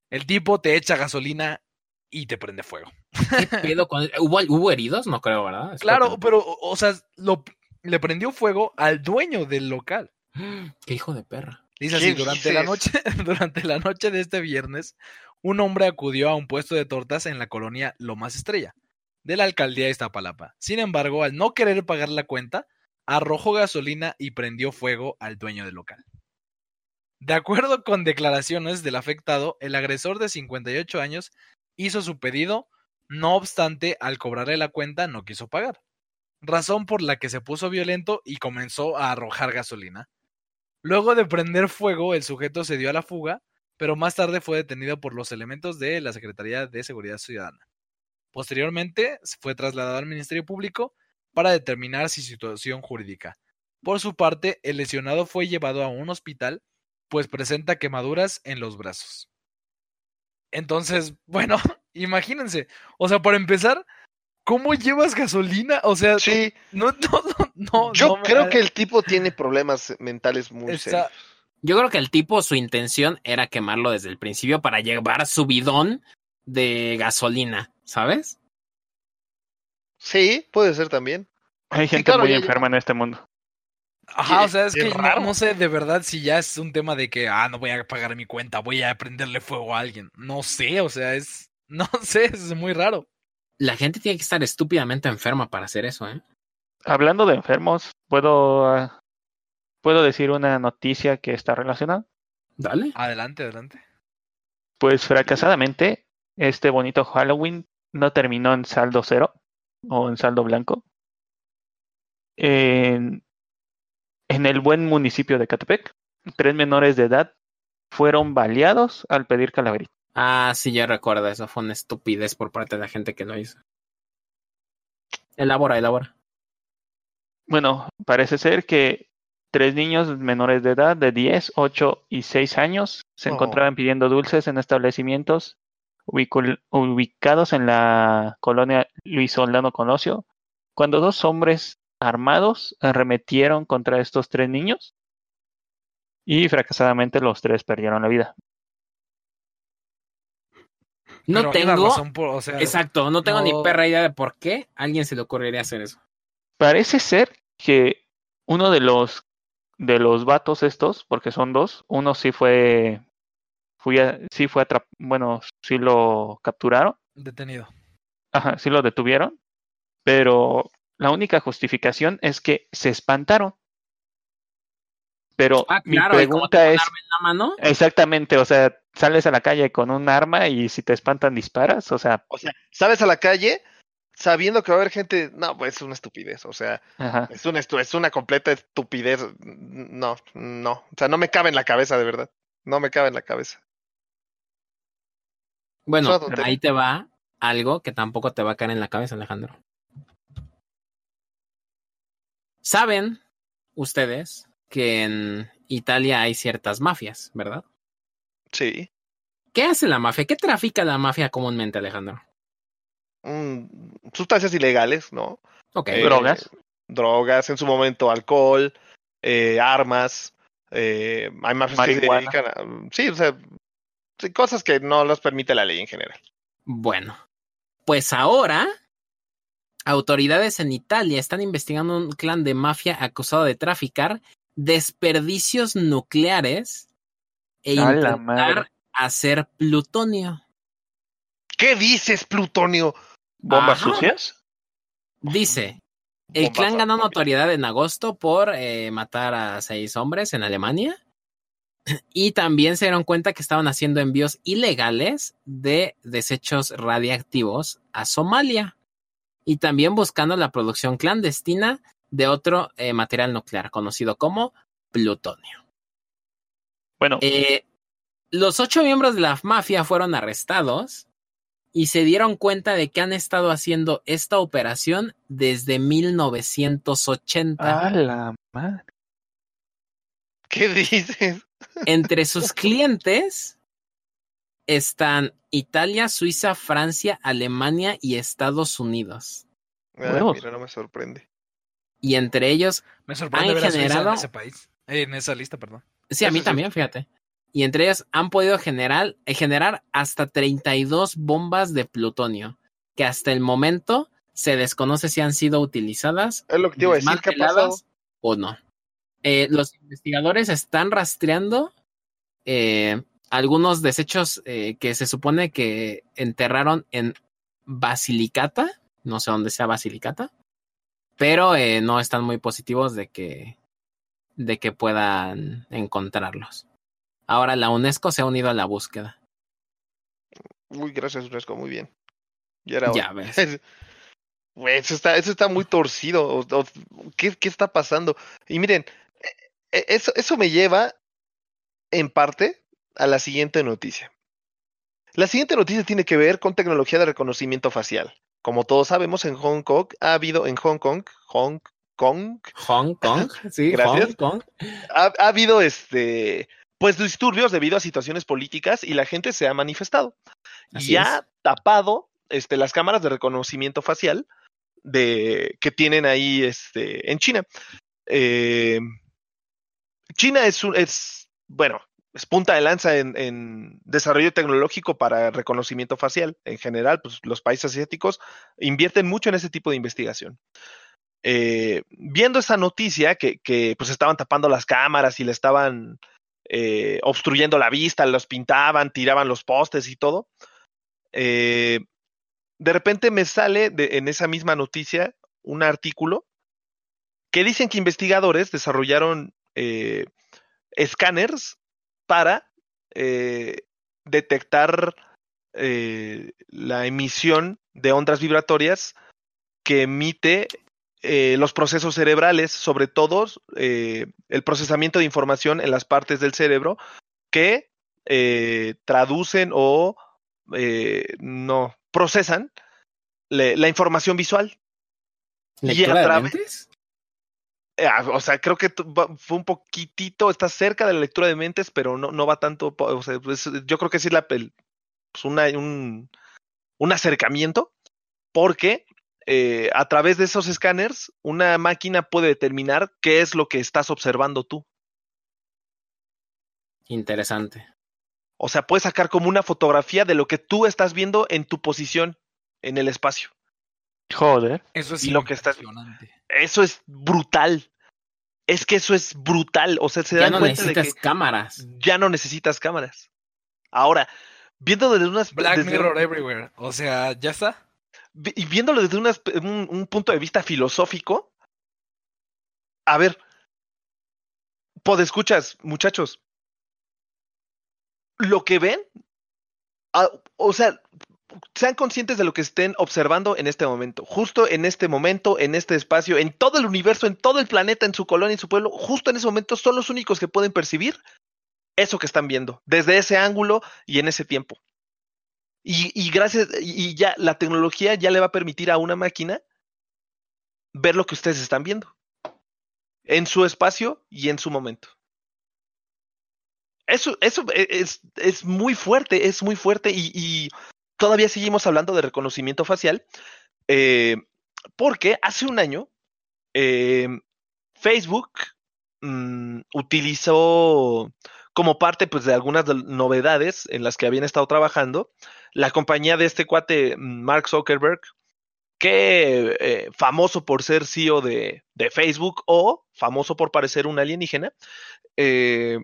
el tipo te echa gasolina y te prende fuego. ¿Qué pedo con- ¿Hubo, hubo heridos? No creo, ¿verdad? Claro, pero, o sea, lo, le prendió fuego al dueño del local. [gasps] Qué hijo de perra. Dice así, ¿Qué durante la noche, [laughs] durante la noche de este viernes, un hombre acudió a un puesto de tortas en la colonia Lomas Estrella, de la alcaldía de Iztapalapa. Sin embargo, al no querer pagar la cuenta, arrojó gasolina y prendió fuego al dueño del local. De acuerdo con declaraciones del afectado, el agresor de 58 años hizo su pedido, no obstante, al cobrarle la cuenta no quiso pagar, razón por la que se puso violento y comenzó a arrojar gasolina. Luego de prender fuego, el sujeto se dio a la fuga, pero más tarde fue detenido por los elementos de la Secretaría de Seguridad Ciudadana. Posteriormente, fue trasladado al Ministerio Público para determinar su situación jurídica. Por su parte, el lesionado fue llevado a un hospital, pues presenta quemaduras en los brazos. Entonces, [laughs] bueno, imagínense, o sea, para empezar, ¿cómo llevas gasolina? O sea, Sí, no, no, [laughs] no, no. yo no me- creo que el tipo tiene problemas mentales muy Está- serios. Yo creo que el tipo, su intención era quemarlo desde el principio para llevar su bidón de gasolina, ¿sabes? Sí, puede ser también. Hay Sí, gente claro, muy enferma en este mundo. Ajá, o sea, es que no, raro. no sé de verdad si ya es un tema de que, ah, no voy a pagar mi cuenta, voy a prenderle fuego a alguien. No sé, o sea, es, [laughs] no sé, es muy raro. La gente tiene que estar estúpidamente enferma para hacer eso, ¿eh? Hablando de enfermos, ¿puedo, ah, ¿puedo decir una noticia que está relacionada? Dale. Adelante, adelante. Pues fracasadamente, este bonito Halloween no terminó en saldo cero o en saldo blanco. En, en el buen municipio de Catepec, tres menores de edad fueron baleados al pedir calaverita. Ah, sí, ya recuerdo. Eso fue una estupidez por parte de la gente que lo hizo. Elabora, elabora. Bueno, parece ser que tres niños menores de edad de 10, 8 y 6 años se Oh. encontraban pidiendo dulces en establecimientos ubicados en la colonia Luis Soldano Colosio, cuando dos hombres armados arremetieron contra estos tres niños y fracasadamente los tres perdieron la vida. No Pero tengo. razón por- o sea, Exacto, no tengo ni perra idea de por qué a alguien se le ocurriría hacer eso. Parece ser que uno de los de los vatos estos, porque son dos, uno sí fue fui a- sí fue atrap bueno, sí lo capturaron, detenido. ajá, sí lo detuvieron, pero la única justificación es que se espantaron. Pero Ah, mi claro, como pregunta es arma en la mano, exactamente, o sea, sales a la calle con un arma y si te espantan disparas, o sea, O sea, sales a la calle sabiendo que va a haber gente. No, pues es una estupidez. O sea, ajá. es una, estu- es una completa estupidez. No, no. O sea, no me cabe en la cabeza, de verdad. No me cabe en la cabeza. bueno, pero ahí te va algo que tampoco te va a caer en la cabeza, Alejandro. Saben ustedes que en Italia hay ciertas mafias, ¿verdad? Sí. ¿Qué hace la mafia? ¿Qué trafica la mafia comúnmente, Alejandro? Mm, sustancias ilegales, ¿no? Ok. Eh, Drogas. Drogas, en su momento alcohol, eh, armas. Eh, hay mafias que se Marihuana. dedican a. Sí, o sea, sí, cosas que no los permite la ley en general. Bueno, pues ahora autoridades en Italia están investigando un clan de mafia acusado de traficar desperdicios nucleares e intentar hacer plutonio. ¿Qué dices, Plutonio? ¿Bombas Ajá. sucias? Dice, el Bombas clan ganó notoriedad en agosto por eh, matar a seis hombres en Alemania. Y también se dieron cuenta que estaban haciendo envíos ilegales de desechos radiactivos a Somalia. Y también buscando la producción clandestina de otro eh, material nuclear conocido como plutonio. Bueno, Eh, los ocho miembros de la mafia fueron arrestados y se dieron cuenta de que han estado haciendo esta operación desde 1980. A la madre. ¿Qué dices? Entre sus [laughs] clientes están Italia, Suiza, Francia, Alemania y Estados Unidos. Ah, mira, no me sorprende. Y entre ellos, Me sorprende Han ver a Suiza generado- en ese país. Eh, en esa lista, perdón. sí, a mí Eso sí. también, fíjate. Y entre ellos han podido generar, eh, generar hasta 32 bombas de plutonio, que hasta el momento se desconoce si han sido utilizadas Es lo que te iba a decir, ¿qué ha pasado? desmanteladas o no. Eh, los investigadores están rastreando eh, algunos desechos eh, que se supone que enterraron en Basilicata, no sé dónde sea Basilicata, pero eh, no están muy positivos de que, de que puedan encontrarlos. Ahora la UNESCO se ha unido a la búsqueda. Uy, gracias, UNESCO, muy bien. Ya era Ya hora. ves. [laughs] Eso está, eso está muy torcido. o- o- ¿qué, qué está pasando? Y miren, eh, eh, eso, eso me lleva en parte a la siguiente noticia. La siguiente noticia tiene que ver con tecnología de reconocimiento facial. Como todos sabemos, en Hong Kong ha habido, en Hong Kong, Hong Kong, Hong Kong, [laughs] sí, Gracias. Hong Kong. ha, ha habido este, pues disturbios debido a situaciones políticas y la gente se ha manifestado. Así y es. ha tapado este, las cámaras de reconocimiento facial de, que tienen ahí este, en China. Eh, China es, un- es, bueno, es punta de lanza en, desarrollo tecnológico para reconocimiento facial. En general, pues los países asiáticos invierten mucho en ese tipo de investigación. Eh, viendo esa noticia que, que, pues estaban tapando las cámaras y le estaban eh, obstruyendo la vista, los pintaban, tiraban los postes y todo. eh, de repente me sale en esa misma noticia un artículo que dicen que investigadores desarrollaron escáneres para eh, detectar eh, la emisión de ondas vibratorias que emite eh, los procesos cerebrales, sobre todo eh, el procesamiento de información en las partes del cerebro que eh, traducen o eh, no procesan le- la información visual. Y ¿Lectura a través-? Eh, o sea, creo que fue un poquitito, está cerca de la lectura de mentes, pero no, no va tanto. O sea, pues, yo creo que sí es la, pues, una- un, un acercamiento, porque eh, a través de esos escáneres, una máquina puede determinar qué es lo que estás observando tú. Interesante. O sea, puedes sacar como una fotografía de lo que tú estás viendo en tu posición en el espacio. Joder. Eso es Y lo que impresionante. Eso es brutal. Es que eso es brutal. O sea, se Ya dan no cuenta de necesitas que cámaras. ya no necesitas cámaras. Ahora, viendo desde unas Black desde- Mirror Everywhere. O sea, ya está. y viéndolo desde unas- un, un punto de vista filosófico, a ver, podescuchas, muchachos, lo que ven, ah, o sea, sean conscientes de lo que estén observando en este momento, justo en este momento, en este espacio, en todo el universo, en todo el planeta, en su colonia, en su pueblo, justo en ese momento son los únicos que pueden percibir eso que están viendo, desde ese ángulo y en ese tiempo. Y, gracias, y ya la tecnología ya le va a permitir a una máquina ver lo que ustedes están viendo en su espacio y en su momento. Eso, eso e- es, es muy fuerte, es muy fuerte y todavía seguimos hablando de reconocimiento facial eh, porque hace un año eh, Facebook mm, utilizó como parte pues, de algunas de- novedades en las que habían estado trabajando la compañía de este cuate mm, Mark Zuckerberg que eh, famoso por ser CEO de, de Facebook o famoso por parecer un alienígena,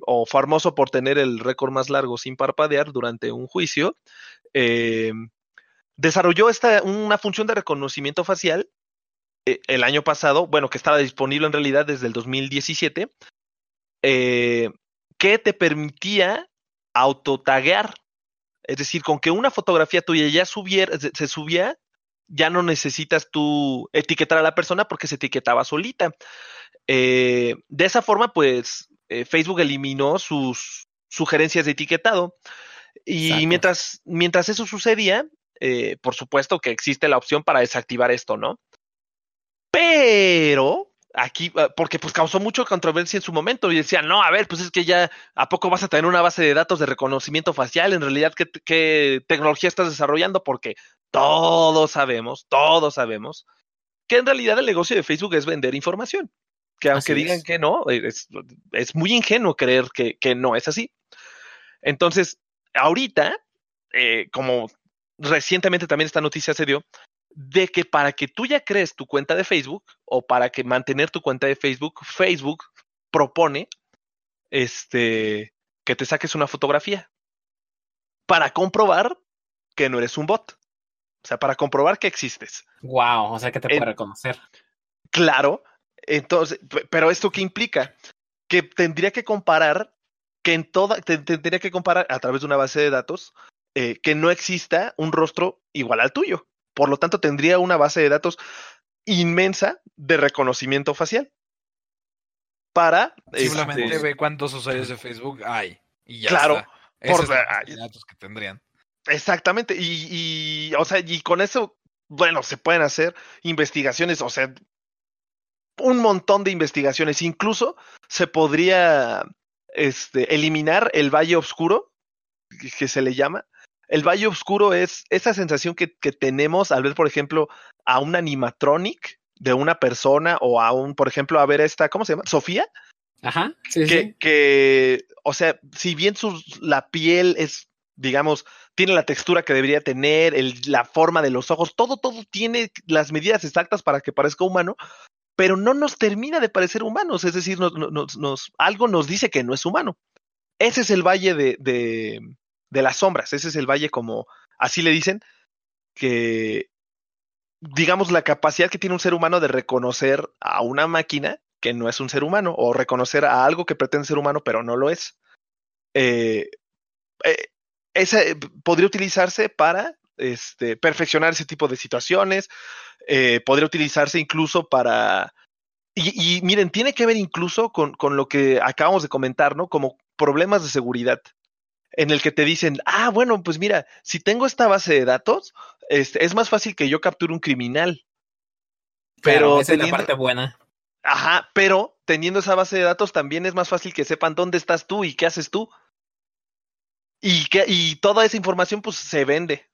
o famoso por tener el récord más largo sin parpadear durante un juicio, eh, desarrolló esta, una función de reconocimiento facial eh, el año pasado, bueno, que estaba disponible en realidad desde el 2017, eh, que te permitía autotaguear. Es decir, con que una fotografía tuya ya subiera, se, subía, ya no necesitas tú etiquetar a la persona porque se etiquetaba solita. De esa forma, pues Facebook eliminó sus sugerencias de etiquetado. Y mientras, mientras eso sucedía, eh, por supuesto que existe la opción para desactivar esto, ¿no? Pero aquí, ah, porque pues causó mucho controversia en su momento y decían, no, a ver, pues es que ya, ¿a poco vas a tener una base de datos de reconocimiento facial? En realidad, ¿qué, qué tecnología estás desarrollando? Porque todos sabemos, todos sabemos que en realidad el negocio de Facebook es vender información. Que aunque Así digan es. que no, es, es muy ingenuo creer que, que no es así. Entonces, ahorita, eh, como recientemente también esta noticia se dio, de que para que tú ya crees tu cuenta de Facebook o para que mantener tu cuenta de Facebook, Facebook propone este que te saques una fotografía para comprobar que no eres un bot. O sea, para comprobar que existes. Wow, o sea que te puede reconocer. Claro, entonces, pe- pero esto qué implica? Que tendría que comparar que en toda, te- tendría que comparar a través de una base de datos eh, que no exista un rostro igual al tuyo. Por lo tanto, tendría una base de datos inmensa de reconocimiento facial. Para Simplemente este, ve cuántos usuarios de Facebook hay. Y ya Claro, está. por es datos que tendrían. Exactamente, y, y, o sea, y con eso, bueno, se pueden hacer investigaciones, o sea, un montón de investigaciones, incluso se podría este, eliminar el valle oscuro, que- se le llama. El valle oscuro es esa sensación que, que tenemos al ver, por ejemplo, a un animatronic de una persona o a un, por ejemplo, a ver esta, ¿cómo se llama? Sofía Ajá, sí, que, sí. que, o sea, si bien sus, la piel es, digamos, tiene la textura que debería tener, el, la forma de los ojos, todo, todo tiene las medidas exactas para que parezca humano, pero no nos termina de parecer humanos, es decir, algo nos dice que no es humano. Ese es el valle de, de, de las sombras, ese es el valle como, así le dicen, que, digamos, la capacidad que tiene un ser humano de reconocer a una máquina que no es un ser humano, o reconocer a algo que pretende ser humano, pero no lo es. Eh, eh, esa eh, podría utilizarse para este, perfeccionar ese tipo de situaciones, eh, podría utilizarse incluso para... Y, y miren, tiene que ver incluso con, con lo que acabamos de comentar, ¿no? Como problemas de seguridad en el que te dicen, ah, bueno, pues mira, si tengo esta base de datos, este, es más fácil que yo capture un criminal. Pero esa es la parte buena. Ajá, pero teniendo esa base de datos también es más fácil que sepan dónde estás tú y qué haces tú. Y, que, y toda esa información pues se vende.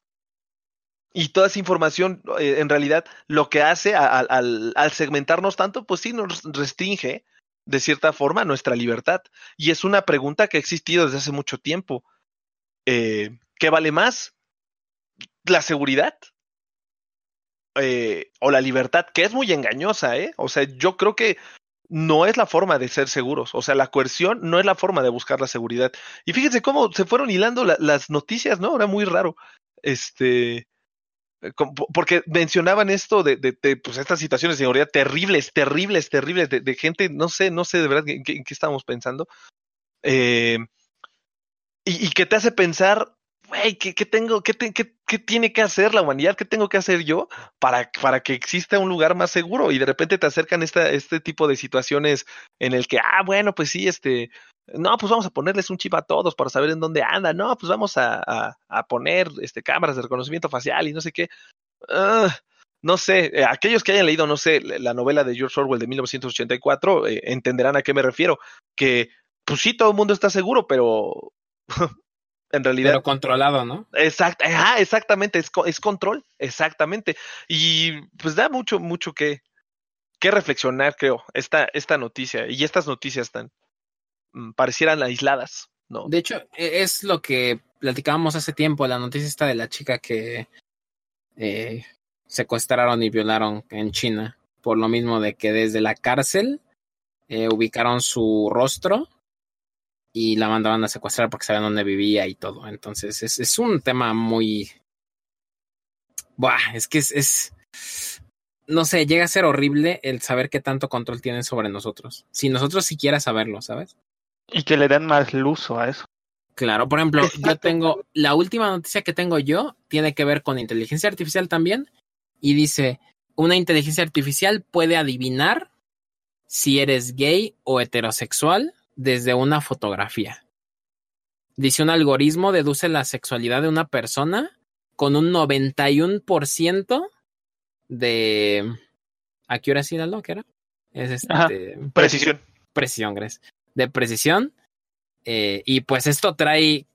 Y toda esa información eh, en realidad lo que hace al, segmentarnos tanto pues sí nos restringe de cierta forma nuestra libertad. Y es una pregunta que ha existido desde hace mucho tiempo. Eh, ¿Qué vale más? ¿La seguridad? eh, o la libertad, que es muy engañosa, ¿eh? O sea, yo creo que no es la forma de ser seguros. O sea, la coerción no es la forma de buscar la seguridad. Y fíjense cómo se fueron hilando la- las noticias, ¿no? Era muy raro. Este. Eh, Porque mencionaban esto de, de- de, pues estas situaciones de seguridad terribles, terribles, terribles, de, de gente, no sé, no sé de verdad en qué estábamos pensando. Eh, y, y que te hace pensar, güey, ¿qué, qué tengo, qué, te- qué- qué tiene que hacer la humanidad? ¿Qué tengo que hacer yo para, para que exista un lugar más seguro? Y de repente te acercan esta, este tipo de situaciones en el que, ah, bueno, pues sí, este, no, pues vamos a ponerles un chip a todos para saber en dónde andan, no, pues vamos a, a, a poner este, cámaras de reconocimiento facial y no sé qué. Ah, no sé, eh, aquellos que hayan leído, no sé, la novela de George Orwell de 1984, eh, entenderán a qué me refiero, que pues sí, todo el mundo está seguro, pero [laughs] en realidad Pero controlado, ¿no? Exact, ajá, exactamente, es, es control, exactamente. Y pues da mucho, mucho que, que reflexionar, creo, esta, esta noticia y estas noticias tan parecieran aisladas, ¿no? De hecho, e- es lo que platicábamos hace tiempo, la noticia esta de la chica que eh, secuestraron y violaron en China, por lo mismo de que desde la cárcel eh, ubicaron su rostro y la mandaban a secuestrar porque sabían dónde vivía y todo. Entonces, es, es un tema muy... Buah, es que es, es... No sé, llega a ser horrible el saber qué tanto control tienen sobre nosotros. Si nosotros siquiera saberlo, ¿sabes? Y que le dan más uso a eso. Claro, por ejemplo, yo tengo la última noticia que tengo yo tiene que ver con inteligencia artificial también y dice, una inteligencia artificial puede adivinar si eres gay o heterosexual desde una fotografía. Dice un algoritmo deduce la sexualidad de una persona con un 91% de ¿no? ¿Qué era? Es Ajá. este, Precisión. precisión, Grace. De precisión. Eh, y pues esto trae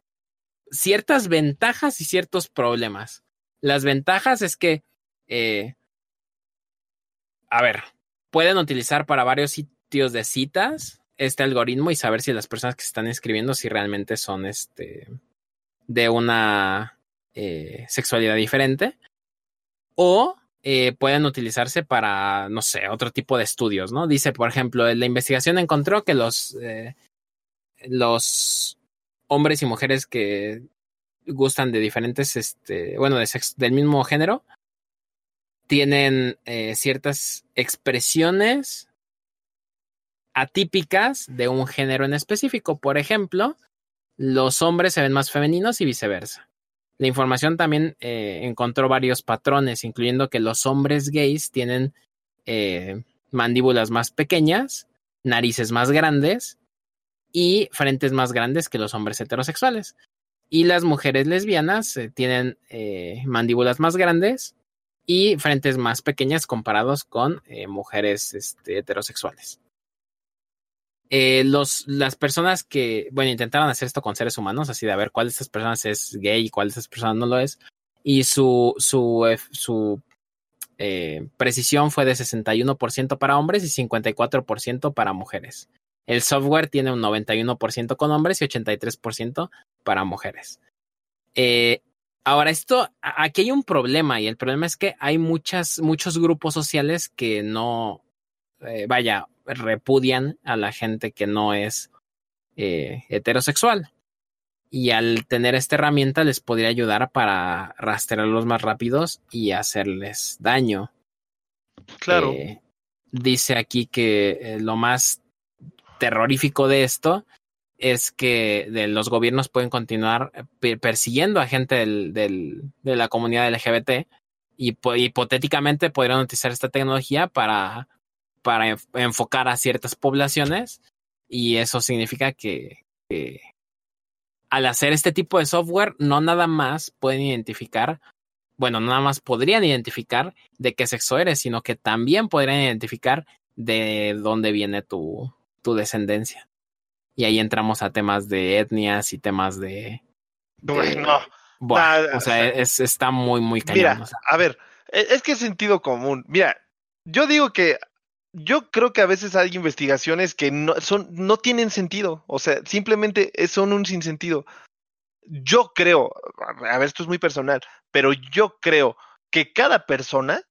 ciertas ventajas y ciertos problemas. Las ventajas es que, eh, a ver, pueden utilizar para varios sitios de citas este algoritmo y saber si las personas que se están inscribiendo si realmente son este de una eh, sexualidad diferente o eh, pueden utilizarse para, no sé, otro tipo de estudios, ¿no? Dice, por ejemplo, la investigación encontró que los, eh, los hombres y mujeres que gustan de diferentes, este, bueno, de sex- del mismo género, tienen eh, ciertas expresiones atípicas de un género en específico. Por ejemplo, los hombres se ven más femeninos y viceversa. La información también eh, encontró varios patrones, incluyendo que los hombres gays tienen eh, mandíbulas más pequeñas, narices más grandes y frentes más grandes que los hombres heterosexuales. Y las mujeres lesbianas eh, tienen mandíbulas más grandes y frentes más pequeñas comparados con mujeres este, heterosexuales. Eh, las personas que, bueno, intentaron hacer esto con seres humanos, así de ver cuál de estas personas es gay y cuál de estas personas no lo es, y su, su, eh, su eh, precisión fue de 61% para hombres y 54% para mujeres. El software tiene un 91% con hombres y 83% para mujeres. Ahora, esto, aquí hay un problema y el problema es que hay muchas, muchos grupos sociales que no, vaya, repudian a la gente que no es eh, heterosexual. Y al tener esta herramienta les podría ayudar para rastrearlos más rápidos y hacerles daño. Claro. Eh, dice aquí que eh, lo más terrorífico de esto es que de los gobiernos pueden continuar per- persiguiendo a gente del, del- de la comunidad LGBT y po- hipotéticamente podrían utilizar esta tecnología para, para enf- enfocar a ciertas poblaciones y eso significa que, que al hacer este tipo de software no nada más pueden identificar bueno, no nada más podrían identificar de qué sexo eres, sino que también podrían identificar de dónde viene tu, tu descendencia. Y ahí entramos a temas de etnias y temas de... de- Uy, no. Buah, Nah, o sea, es, está muy, muy cañón. Mira, o sea. a ver, e- es que es sentido común. Mira, yo digo que yo creo que a veces hay investigaciones que no son no tienen sentido, o sea, simplemente son un sinsentido. Yo creo, a ver, esto es muy personal, pero yo creo que cada persona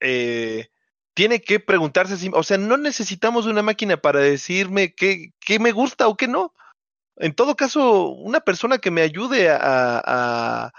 eh, tiene que preguntarse, si- o sea, no necesitamos una máquina para decirme qué, qué me gusta o qué no. En todo caso, una persona que me ayude a, a,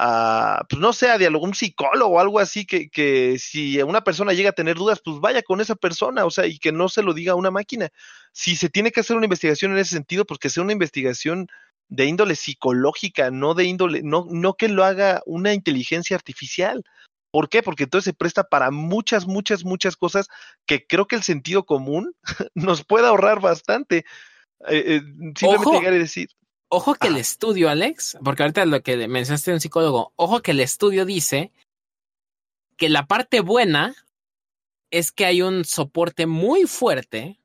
a, pues no sé, a dialogar, un psicólogo o algo así, que, que si una persona llega a tener dudas, pues vaya con esa persona, o sea, y que no se lo diga a una máquina. Si se tiene que hacer una investigación en ese sentido, pues que sea una investigación de índole psicológica, no de índole, no, no que lo haga una inteligencia artificial. ¿Por qué? Porque entonces se presta para muchas, muchas, muchas cosas que creo que el sentido común [laughs] nos puede ahorrar bastante. Eh, eh, simplemente Ojo. llegar y decir, Ojo que el estudio, Alex, porque ahorita lo que mencionaste de un psicólogo, ojo que el estudio dice que la parte buena es que hay un soporte muy fuerte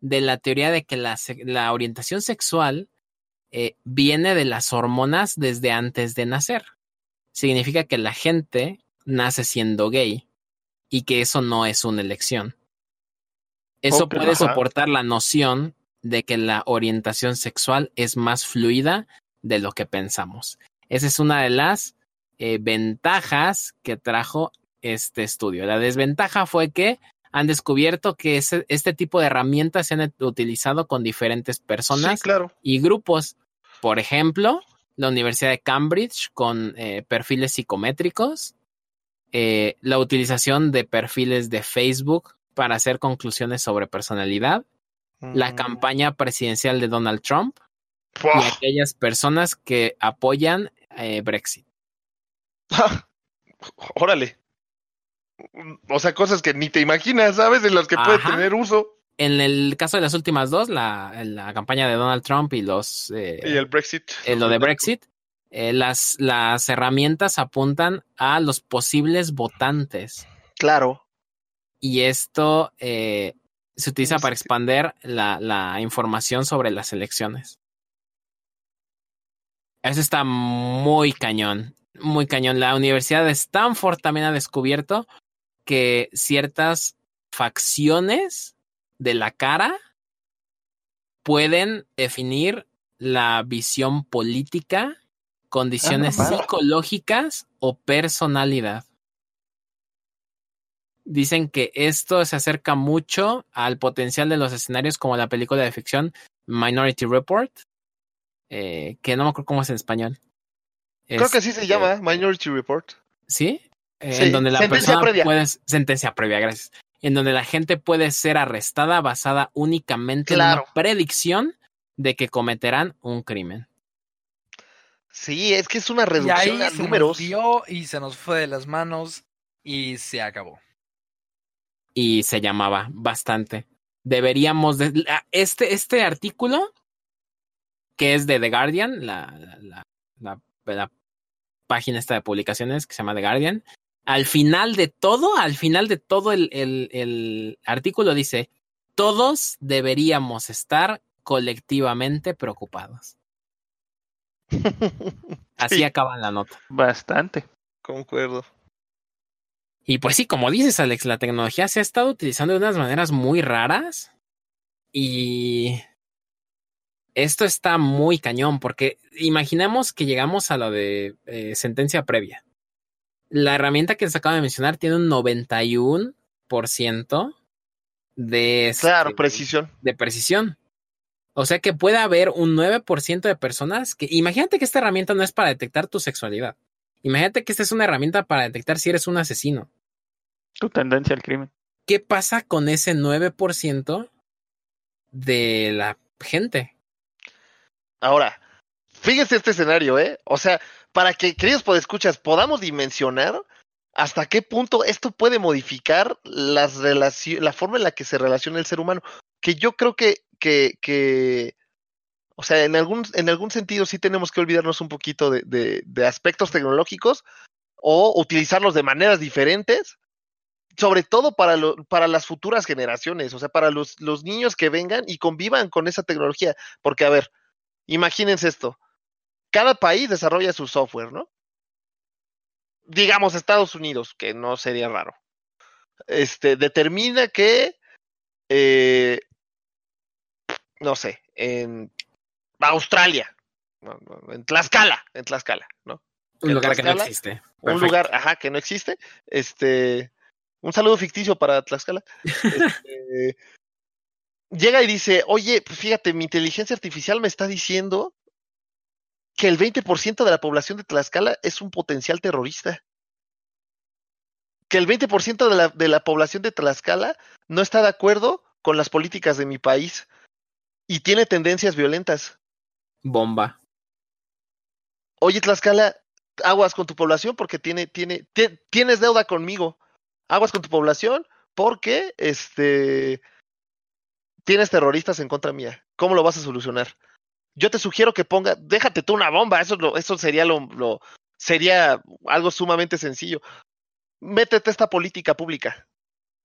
de la teoría de que la, orientación sexual eh, viene de las hormonas desde antes de nacer. Significa que la gente nace siendo gay y que eso no es una elección. Eso puede ajá. soportar la noción de que la orientación sexual es más fluida de lo que pensamos. Esa es una de las eh, ventajas que trajo este estudio. La desventaja fue que han descubierto que ese- este tipo de herramientas se han utilizado con diferentes sí, personas claro. y grupos. Por ejemplo, la Universidad de Cambridge con eh, perfiles psicométricos, eh, la utilización de perfiles de Facebook para hacer conclusiones sobre personalidad, la Mm. campaña presidencial de Donald Trump y aquellas personas que apoyan eh, Brexit. [laughs] Órale. O sea, cosas que ni te imaginas, ¿sabes? En las que puede tener uso. En el caso de las últimas dos, la, la campaña de Donald Trump y los eh, Y el Brexit. eh, lo de Brexit, eh, las, las herramientas apuntan a los posibles votantes. Claro. Y esto eh, se utiliza para expander la, la información sobre las elecciones. Eso está muy cañón, muy cañón. La Universidad de Stanford también ha descubierto que ciertas facciones de la cara pueden definir la visión política, condiciones Ah, psicológicas o personalidad. Dicen que esto se acerca mucho al potencial de los escenarios como la película de ficción Minority Report, eh, que no me acuerdo cómo es en español. Creo que así Este, se llama, Minority Report. ¿Sí? Eh, Sí, en donde la sentencia persona previa. puede sentencia previa, gracias. En donde la gente puede ser arrestada basada únicamente en una predicción de que cometerán un crimen. Sí, es que es una Y reducción ahí a se números. nos dio y se nos fue de las manos y se acabó. Y se llamaba bastante. Deberíamos de, la- este, este artículo, que es de The Guardian, la, la, la, la- la página esta de publicaciones que se llama The Guardian, al final de todo, al final de todo el, el, el artículo dice, todos deberíamos estar colectivamente preocupados. [laughs] Así Sí. acaba la nota. Bastante. Concuerdo. Y pues sí, como dices, Alex, la tecnología se ha estado utilizando de unas maneras muy raras y esto está muy cañón porque imaginemos que llegamos a lo de eh, sentencia previa. La herramienta que les acabo de mencionar tiene un 91% de, este, Claro, precisión. de precisión. O sea que puede haber un 9% de personas que... Imagínate que esta herramienta no es para detectar tu sexualidad. Imagínate que esta es una herramienta para detectar si eres un asesino. Tu tendencia al crimen. ¿Qué pasa con ese 9% de la gente? Ahora, fíjense este escenario, ¿eh? O sea, para que, queridos podescuchas, podamos dimensionar hasta qué punto esto puede modificar las la forma en la que se relaciona el ser humano. Que yo creo que, que, que o sea, en algún, en algún sentido sí tenemos que olvidarnos un poquito de, de- de aspectos tecnológicos o utilizarlos de maneras diferentes, sobre todo para, lo- para las futuras generaciones, o sea, para los, los niños que vengan y convivan con esa tecnología. Porque, a ver, imagínense esto. Cada país desarrolla su software, ¿no? Digamos Estados Unidos, que no sería raro. Este determina que, eh, no sé, en Australia, en Tlaxcala, en Tlaxcala, ¿no? Un ¿En lugar que no existe. Un lugar, ajá, que no existe. Este, un saludo ficticio para Tlaxcala. Este, llega y dice, oye, pues fíjate, mi inteligencia artificial me está diciendo que el 20% de la población de Tlaxcala es un potencial terrorista. Que el 20% de la, de la población de Tlaxcala no está de acuerdo con las políticas de mi país y tiene tendencias violentas. Bomba. Oye, Tlaxcala, aguas con tu población porque tiene, tiene, tie- tienes deuda conmigo. Aguas con tu población porque este tienes terroristas en contra mía. ¿Cómo lo vas a solucionar? Yo te sugiero que ponga, déjate tú una bomba, eso, eso sería lo, lo- sería algo sumamente sencillo. Métete esta política pública.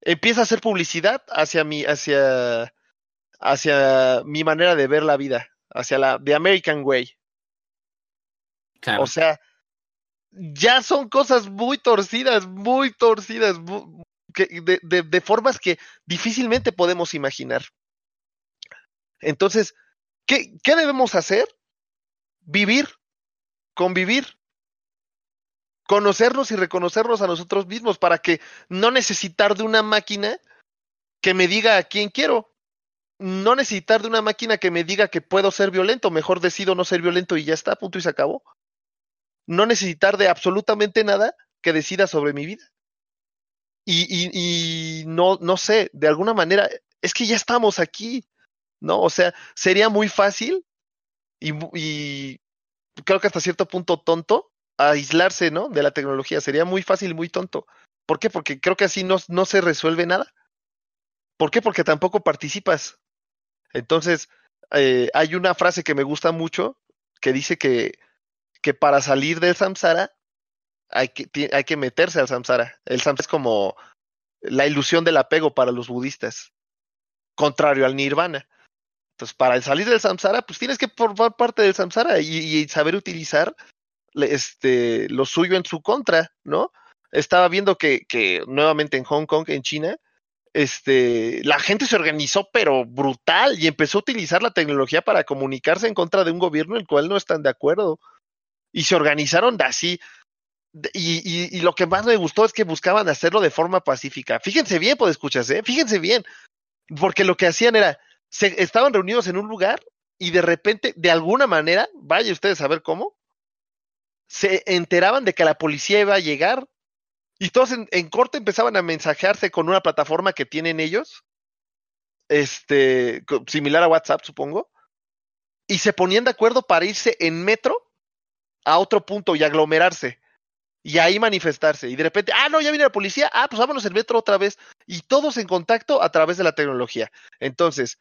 Empieza a hacer publicidad hacia mi, hacia, hacia mi manera de ver la vida, hacia la the American way. Claro. O sea, ya son cosas muy torcidas, muy torcidas, de, de- de formas que difícilmente podemos imaginar. Entonces, ¿qué, qué debemos hacer? Vivir, convivir, conocernos y reconocernos a nosotros mismos para que no necesitar de una máquina que me diga a quién quiero. No necesitar de una máquina que me diga que puedo ser violento, mejor decido no ser violento y ya está, punto y se acabó no necesitar de absolutamente nada que decida sobre mi vida. Y, y, y no, no sé, de alguna manera, es que ya estamos aquí, ¿no? O sea, sería muy fácil y, y creo que hasta cierto punto tonto aislarse, ¿no? De la tecnología. Sería muy fácil y muy tonto. ¿Por qué? Porque creo que así no, no se resuelve nada. ¿Por qué? Porque tampoco participas. Entonces, eh, hay una frase que me gusta mucho que dice que, que para salir del samsara hay que, hay que meterse al samsara. El samsara es como la ilusión del apego para los budistas, contrario al nirvana. Entonces, para salir del samsara, pues tienes que formar parte del samsara y, saber utilizar este, lo suyo en su contra, ¿no? Estaba viendo que, que nuevamente en Hong Kong, en China, este, la gente se organizó, pero brutal, y empezó a utilizar la tecnología para comunicarse en contra de un gobierno el cual no están de acuerdo. Y se organizaron así. Y, y, y lo que más me gustó es que buscaban hacerlo de forma pacífica. Fíjense bien, pues escuchas, ¿eh? Fíjense bien. Porque lo que hacían era, se estaban reunidos en un lugar y de repente, de alguna manera, vaya ustedes a ver cómo, se enteraban de que la policía iba a llegar y todos en, en corte empezaban a mensajearse con una plataforma que tienen ellos, este, similar a WhatsApp, supongo, y se ponían de acuerdo para irse en metro a otro punto y aglomerarse y ahí manifestarse. Y de repente, ah, no, ya viene la policía, ah, pues vámonos en metro otra vez. Y todos en contacto a través de la tecnología. Entonces,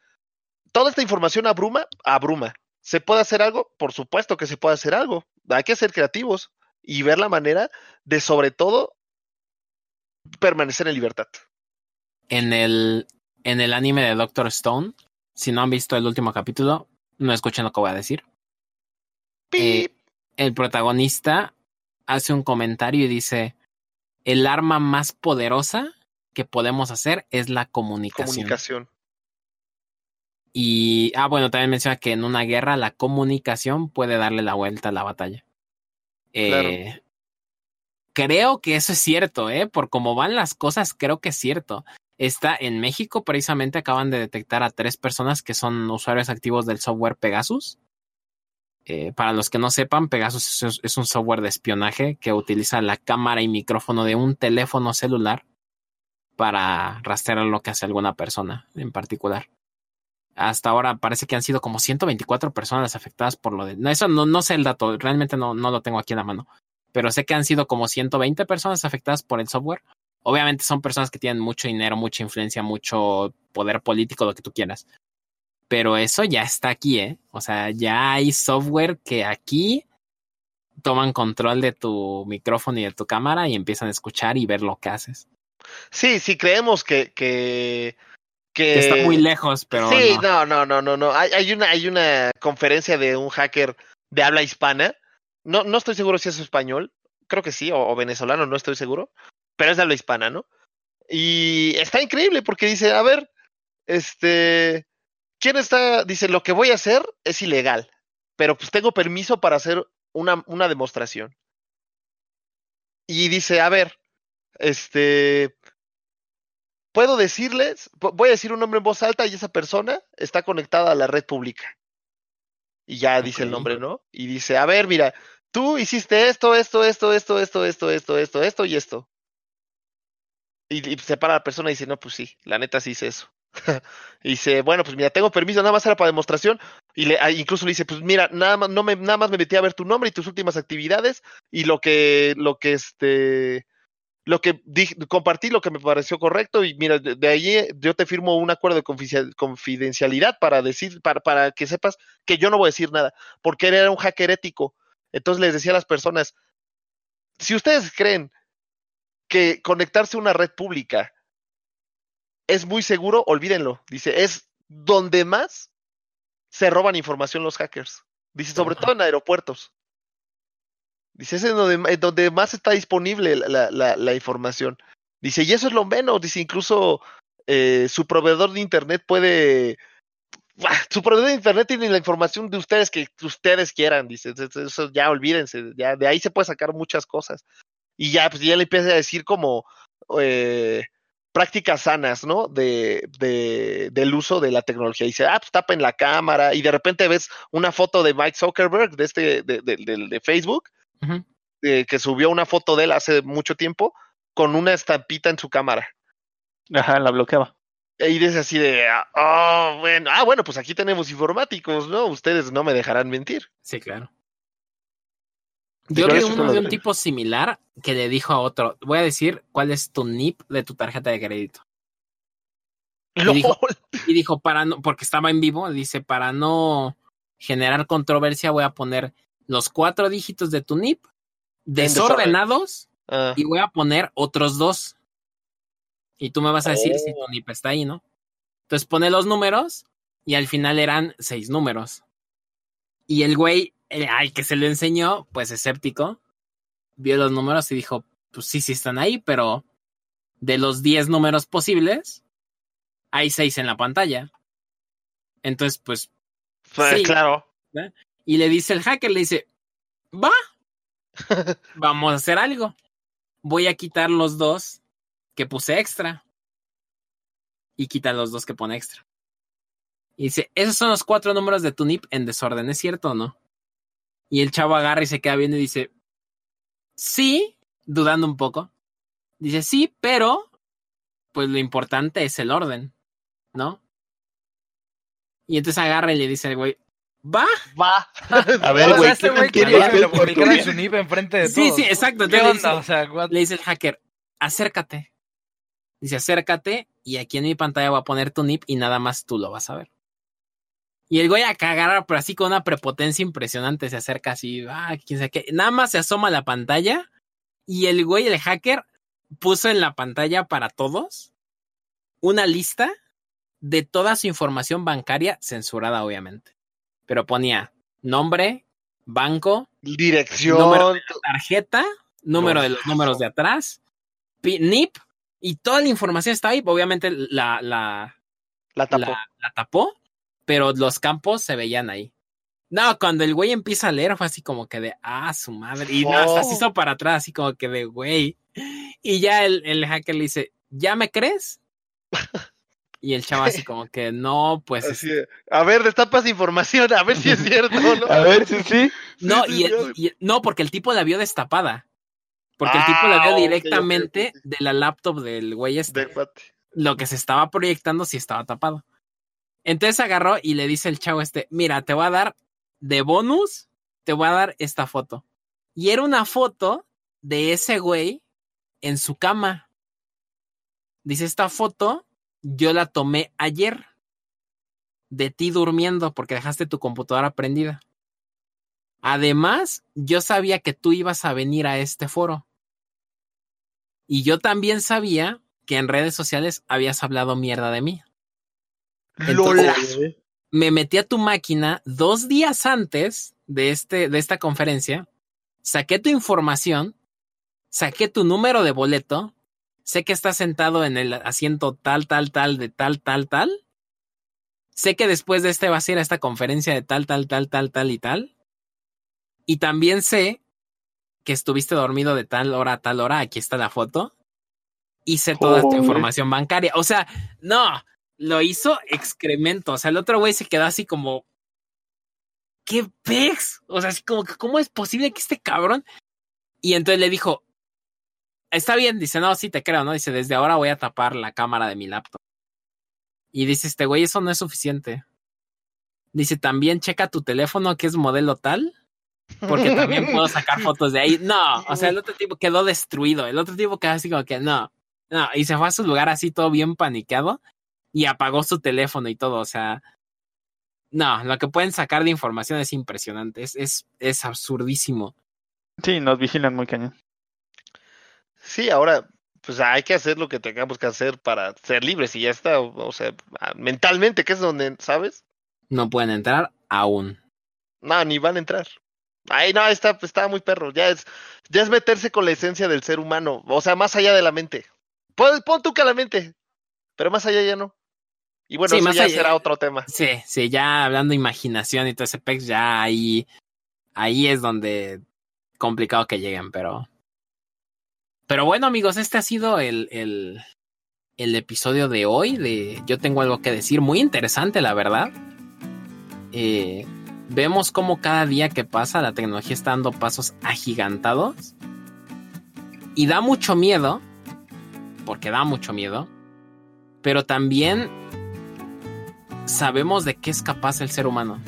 toda esta información abruma, abruma. ¿Se puede hacer algo? Por supuesto que se puede hacer algo. Hay que ser creativos y ver la manera de, sobre todo, permanecer en libertad. En el, en el anime de Doctor Stone, si no han visto el último capítulo, no escuchen lo que voy a decir. Eh, Pip. El protagonista hace un comentario y dice, el arma más poderosa que podemos hacer es la comunicación. comunicación. Y, ah, bueno, también menciona que en una guerra la comunicación puede darle la vuelta a la batalla. Eh, Creo que eso es cierto, ¿eh? Por cómo van las cosas, creo que es cierto. Está en México, precisamente acaban de detectar a tres personas que son usuarios activos del software Pegasus. Eh, para los que no sepan, Pegasus es, es un software de espionaje que utiliza la cámara y micrófono de un teléfono celular para rastrear lo que hace alguna persona en particular. Hasta ahora parece que han sido como 124 personas afectadas por lo de... No, eso no, no sé el dato, realmente no, no lo tengo aquí en la mano. Pero sé que han sido como 120 personas afectadas por el software. Obviamente son personas que tienen mucho dinero, mucha influencia, mucho poder político, lo que tú quieras. Pero eso ya está aquí, ¿eh? O sea, ya hay software que aquí toman control de tu micrófono y de tu cámara y empiezan a escuchar y ver lo que haces. Sí, sí, creemos que, que, está muy lejos, pero sí, no. no, no, no, no, no. Hay, hay una, hay una conferencia de un hacker de habla hispana. No, no estoy seguro si es español. Creo que sí, o, o venezolano, no estoy seguro. Pero es de habla hispana, ¿no? Y está increíble porque dice, a ver, este, ¿quién está? Dice, lo que voy a hacer es ilegal, pero pues tengo permiso para hacer una, una demostración. Y dice, a ver, este, puedo decirles, vo- voy a decir un nombre en voz alta y esa persona está conectada a la red pública. Y ya dice el nombre, ¿no? Y dice, a ver, mira, tú hiciste esto, esto, esto, esto, esto, esto, esto, esto, esto y esto. Y, y se para la persona y dice, no, pues sí, la neta sí hice eso. [laughs] y dice, bueno, pues mira, tengo permiso, nada más era para demostración. Y le, incluso le dice, pues mira, nada más, no me, nada más me metí a ver tu nombre y tus últimas actividades y lo que, lo que este, lo que dije, compartí lo que me pareció correcto y mira, de, de ahí yo te firmo un acuerdo de confidencial- confidencialidad para decir, para, para que sepas que yo no voy a decir nada, porque él era un hacker ético. Entonces les decía a las personas, si ustedes creen que conectarse a una red pública es muy seguro, olvídenlo. Dice, es donde más se roban información los hackers. Dice, sobre todo en aeropuertos. Dice, es donde, donde más está disponible la, información. Dice, y eso es lo menos. Dice, incluso eh, su proveedor de internet puede. Su proveedor de internet tiene la información de ustedes que ustedes quieran. Dice, eso ya olvídense. Ya de ahí se puede sacar muchas cosas. Y ya, pues ya le empieza a decir como eh, prácticas sanas, ¿no? De, de, del uso de la tecnología. Dice, ah, pues tapen la cámara. Y de repente ves una foto de Mike Zuckerberg, de este, de, de- Facebook, eh, que subió una foto de él hace mucho tiempo con una estampita en su cámara. Ajá, la bloqueaba. Y dice así de, ah, oh, bueno, ah, bueno, pues aquí tenemos informáticos, ¿no? Ustedes no me dejarán mentir. Sí, claro. Yo vi uno de un tipo similar que le dijo a otro, voy a decir cuál es tu NIP de tu tarjeta de crédito. Y dijo-. Y dijo, para no, porque estaba en vivo, dice, para no generar controversia voy a poner los cuatro dígitos de tu NIP desorden. desordenados Ah, y voy a poner otros dos. Y tú me vas a decir si Oh. tu NIP está ahí, ¿no? Entonces pone los números y al final eran seis números. Y el güey, al que se lo enseñó, pues escéptico, vio los números y dijo, pues sí, sí están ahí, pero de los 10 números posibles, hay seis en la pantalla. Entonces, pues, pues, sí. Claro. y le dice el hacker, le dice, va, [laughs] vamos a hacer algo. Voy a quitar los dos que puse extra. Y quita los dos que pone extra. Y dice, esos son los cuatro números de tu NIP en desorden, ¿es cierto o no? Y el chavo agarra y se queda viendo y dice, sí, dudando un poco. Dice, sí, pero, pues lo importante es el orden, ¿no? Y entonces agarra y le dice al güey, va. Va. A ver, [laughs] güey, este ¿qué güey quería que su NIP enfrente de Sí, todos. sí, exacto. ¿Qué Entonces le onda? dice- O sea, what- le dice el hacker, acércate. Dice, acércate y aquí en mi pantalla voy a poner tu NIP y nada más tú lo vas a ver. Y el güey acá agarra, pero así con una prepotencia impresionante, se acerca así, ah, quién sabe qué. Nada más se asoma a la pantalla y el güey, el hacker, puso en la pantalla para todos una lista de toda su información bancaria censurada, obviamente. Pero ponía nombre, banco, Dirección. Número tarjeta, número No. de los números de atrás, NIP, y toda la información estaba ahí. Obviamente la, la, La tapó. la, la tapó, pero los campos se veían ahí. No, cuando el güey empieza a leer fue así como que de, ah, su madre. Y no, hasta se hizo para atrás, así como que de, güey. Y ya el, el hacker le dice, ¿ya me crees? Y el chavo así como que, no, pues... Así a ver, destapas información, a ver si es cierto, ¿no? [laughs] A ver, sí, sí. No, Sí, y, el- no, porque el tipo la vio destapada. Porque el tipo la Ah, vio ok, directamente de la laptop del güey este. Lo que se estaba proyectando sí estaba tapado. Entonces agarró y le dice el chavo este, mira, te voy a dar de bonus, te voy a dar esta foto. Y era una foto de ese güey en su cama. Dice, esta foto yo la tomé ayer de ti durmiendo porque dejaste tu computadora prendida. Además, yo sabía que tú ibas a venir a este foro. Y yo también sabía que en redes sociales habías hablado mierda de mí. Entonces, Lola. me metí a tu máquina dos días antes de, este, de esta conferencia, saqué tu información, saqué tu número de boleto, sé que estás sentado en el asiento tal, tal, tal, de tal, tal, tal. Sé que después de este vas a ir a esta conferencia de tal, tal, tal, tal, tal y tal. Y también sé que estuviste dormido de tal hora a tal hora. Aquí está la foto. Hice toda tu información bancaria. O sea, no, lo hizo excremento. O sea, el otro güey se quedó así como. ¿Qué pex? O sea, así como que, ¿cómo es posible que este cabrón? Y entonces le dijo, está bien, dice, no, sí te creo, ¿no? Dice, desde ahora voy a tapar la cámara de mi laptop. Y dice, este güey, eso no es suficiente. Dice, también checa tu teléfono que es modelo tal, porque también puedo sacar [laughs] fotos de ahí. No, o sea, el otro tipo quedó destruido. El otro tipo quedó así como que no, no, y se fue a su lugar así todo bien paniqueado y apagó su teléfono y todo. O sea, no, lo que pueden sacar de información es impresionante. Es, es, es absurdísimo. Sí, nos vigilan muy cañón. Sí, ahora, pues hay que hacer lo que tengamos que hacer para ser libres y ya está. O, o sea, ah, mentalmente, que es donde, ¿sabes? No pueden entrar aún. No, ni van a entrar. Ay, no, está, está muy perro. Ya es, ya es meterse con la esencia del ser humano. O sea, más allá de la mente. Pon, pon tú que la mente, pero más allá ya no. Y bueno, Sí, eso más ya allá- será otro tema. Sí, sí, ya hablando de imaginación y todo ese pex, ya ahí, ahí es donde complicado que lleguen, pero. Pero bueno, amigos, este ha sido el, el, el episodio de hoy de Yo tengo algo que decir. Muy interesante, la verdad. Eh, vemos cómo cada día que pasa la tecnología está dando pasos agigantados. Y da mucho miedo, porque da mucho miedo, pero también sabemos de qué es capaz el ser humano,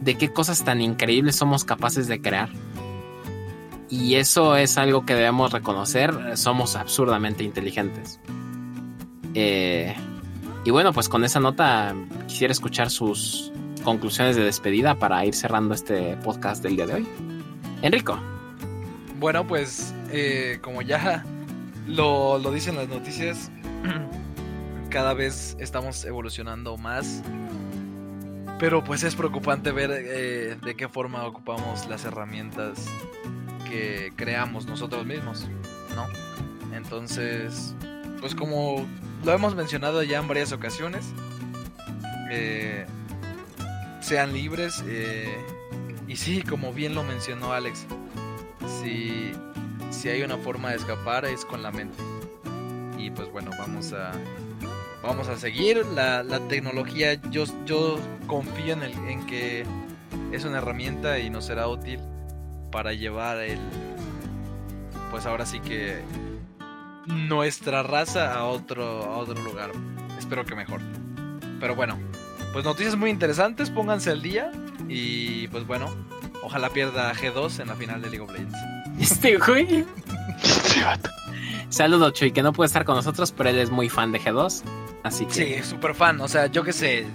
de qué cosas tan increíbles somos capaces de crear. Y eso es algo que debemos reconocer, somos absurdamente inteligentes. Eh, y bueno, pues con esa nota quisiera escuchar sus, conclusiones de despedida para ir cerrando este podcast del día de hoy. Enrico. Bueno, pues eh, como ya lo, lo dicen las noticias, [clears throat] cada vez estamos evolucionando más. Pero pues es preocupante ver eh, de qué forma ocupamos las herramientas que creamos nosotros mismos, ¿no? Entonces, pues como lo hemos mencionado ya en varias ocasiones, eh, sean libres eh, y sí, como bien lo mencionó Alex, si, si hay una forma de escapar es con la mente. Y pues bueno, vamos a, vamos a seguir. La, la tecnología, yo, yo confío en, el, en que es una herramienta y nos será útil para llevar el, pues ahora sí que nuestra raza a otro, a otro lugar. Espero que mejor. Pero bueno, pues noticias muy interesantes, pónganse al día y pues bueno, ojalá pierda G2 en la final de League of Legends. Este güey. [laughs] Saludos, Chuy, que no puede estar con nosotros, pero él es muy fan de G2. Así que. Sí, súper fan. O sea, yo que sé,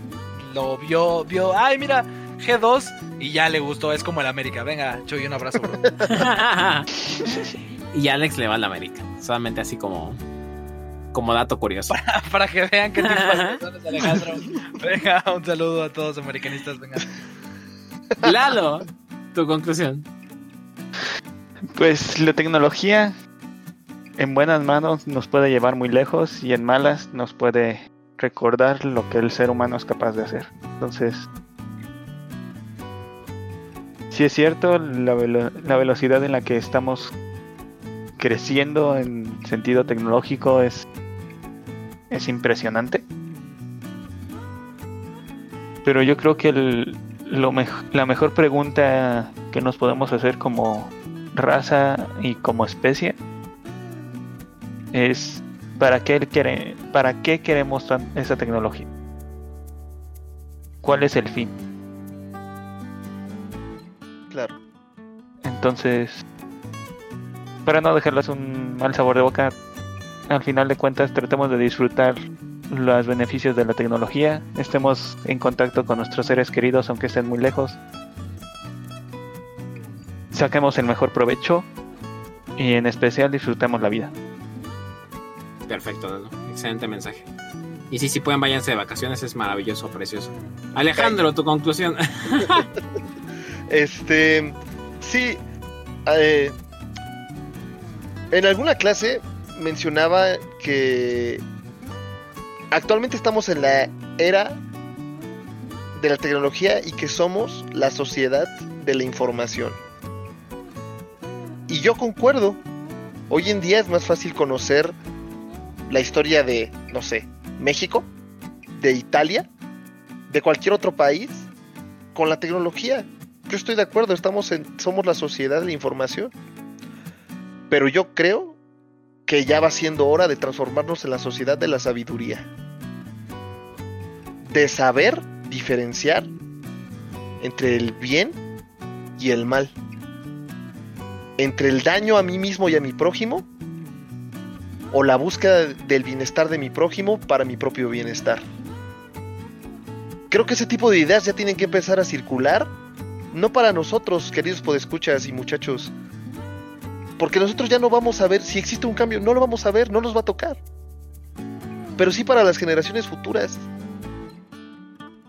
lo vio, vio, ay, mira, G2 y ya le gustó. Es como el América. Venga, Chuy, un abrazo, bro. [laughs] y Alex le va al América. Solamente así como. Como dato curioso. [laughs] Para, para que vean qué tipo de personas Alejandro. Venga, un saludo a todos los americanistas. Venga. Lalo, tu conclusión. Pues la tecnología en buenas manos nos puede llevar muy lejos y en malas nos puede recordar lo que el ser humano es capaz de hacer. Entonces, sí es cierto, la, la velocidad en la que estamos creciendo en sentido tecnológico es, es impresionante. Pero yo creo que el- la mejor pregunta que nos podemos hacer como raza y como especie es ¿para qué, quere- para qué queremos esa tecnología? ¿Cuál es el fin? Claro. Entonces, para no dejarles un mal sabor de boca, al final de cuentas tratemos de disfrutar los beneficios de la tecnología, estemos en contacto con nuestros seres queridos aunque estén muy lejos, saquemos el mejor provecho y en especial disfrutemos la vida. Perfecto. Excelente mensaje. Y sí, si pueden, váyanse de vacaciones, es maravilloso, precioso. Alejandro, tu conclusión. [laughs] Este, sí, eh, en alguna clase mencionaba que actualmente estamos en la era de la tecnología y que somos la sociedad de la información. Y yo concuerdo. Hoy en día es más fácil conocer la historia de, no sé, México, de Italia, de cualquier otro país, con la tecnología. Yo estoy de acuerdo, estamos en, somos la sociedad de la información. Pero yo creo que ya va siendo hora de transformarnos en la sociedad de la sabiduría. De saber diferenciar entre el bien y el mal. Entre el daño a mí mismo y a mi prójimo o la búsqueda del bienestar de mi prójimo para mi propio bienestar. Creo que ese tipo de ideas ya tienen que empezar a circular, no para nosotros, queridos podescuchas y muchachos, porque nosotros ya no vamos a ver si existe un cambio, no lo vamos a ver, no nos va a tocar. Pero sí para las generaciones futuras.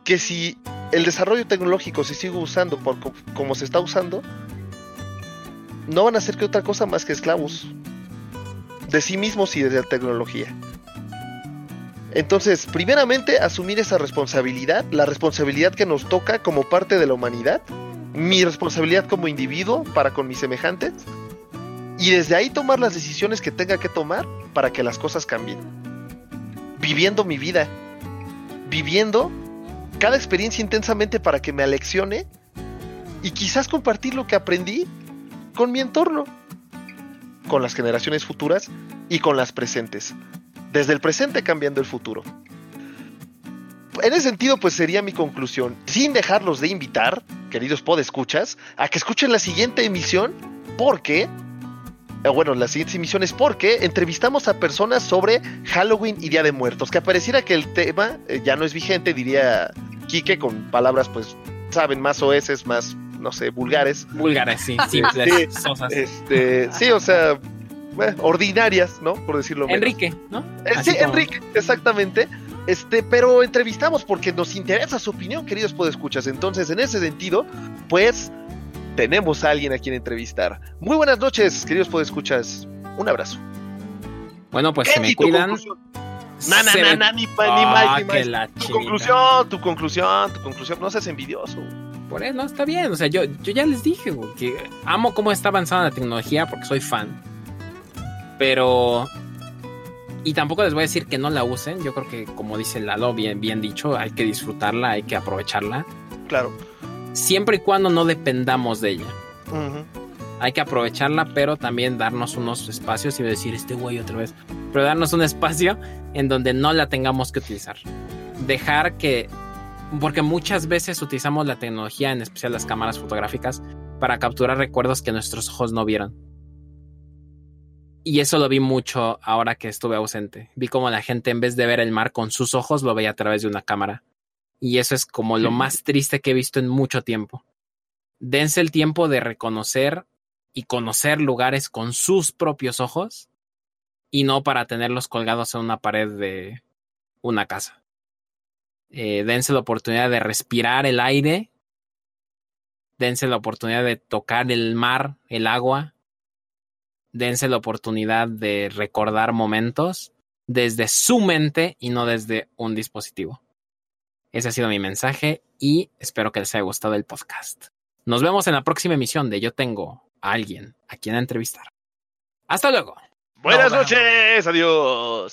Que si el desarrollo tecnológico se sigue usando como se está usando, no van a ser que otra cosa más que esclavos de sí mismos y de la tecnología. Entonces, primeramente, asumir esa responsabilidad, la responsabilidad que nos toca como parte de la humanidad, mi responsabilidad como individuo para con mis semejantes, y desde ahí tomar las decisiones que tenga que tomar para que las cosas cambien. Viviendo mi vida, viviendo cada experiencia intensamente para que me aleccione y quizás compartir lo que aprendí con mi entorno, con las generaciones futuras y con las presentes. Desde el presente cambiando el futuro. En ese sentido, pues sería mi conclusión. Sin dejarlos de invitar, queridos podescuchas, a que escuchen la siguiente emisión, porque eh, bueno, las siguientes emisiones porque entrevistamos a personas sobre Halloween y Día de Muertos. Que pareciera que el tema eh, ya no es vigente, diría Quique con palabras, pues, saben, más oeces, más, no sé, vulgares. Vulgares, [laughs] sí, simples, Sí, sosas. Este, sí, o sea, ordinarias, ¿no? Por decirlo menos. Enrique, ¿no? Eh, sí, como- Enrique, exactamente. Este, pero entrevistamos porque nos interesa su opinión, queridos podescuchas. Entonces, en ese sentido, pues tenemos a alguien a quien entrevistar. Muy buenas noches, queridos podescuchas. Un abrazo. Bueno, pues se me cuidan. Na, na, na, na, ni pa- ni más, ni más. Tu conclusión, tu conclusión, tu conclusión. No seas envidioso. Por eso, no, está bien. O sea, yo, yo ya les dije, güey, que amo cómo está avanzando la tecnología porque soy fan. Pero. Y tampoco les voy a decir que no la usen. Yo creo que, como dice Lalo, bien, bien dicho, hay que disfrutarla, hay que aprovecharla. Claro. Siempre y cuando no dependamos de ella. Ujú. Hay que aprovecharla, pero también darnos unos espacios y decir este güey otra vez. Pero darnos un espacio en donde no la tengamos que utilizar. Dejar que. Porque muchas veces utilizamos la tecnología, en especial las cámaras fotográficas, para capturar recuerdos que nuestros ojos no vieron. Y eso lo vi mucho ahora que estuve ausente. Vi como la gente en vez de ver el mar con sus ojos lo veía a través de una cámara. Y eso es como lo más triste que he visto en mucho tiempo. Dense el tiempo de reconocer y conocer lugares con sus propios ojos y no para tenerlos colgados en una pared de una casa. Eh, dense la oportunidad de respirar el aire, dense la oportunidad de tocar el mar, el agua, dense la oportunidad de recordar momentos desde su mente y no desde un dispositivo. Ese ha sido mi mensaje y espero que les haya gustado el podcast. Nos vemos en la próxima emisión de Yo tengo a alguien a quien entrevistar. Hasta luego. Buenas No, no. noches, adiós.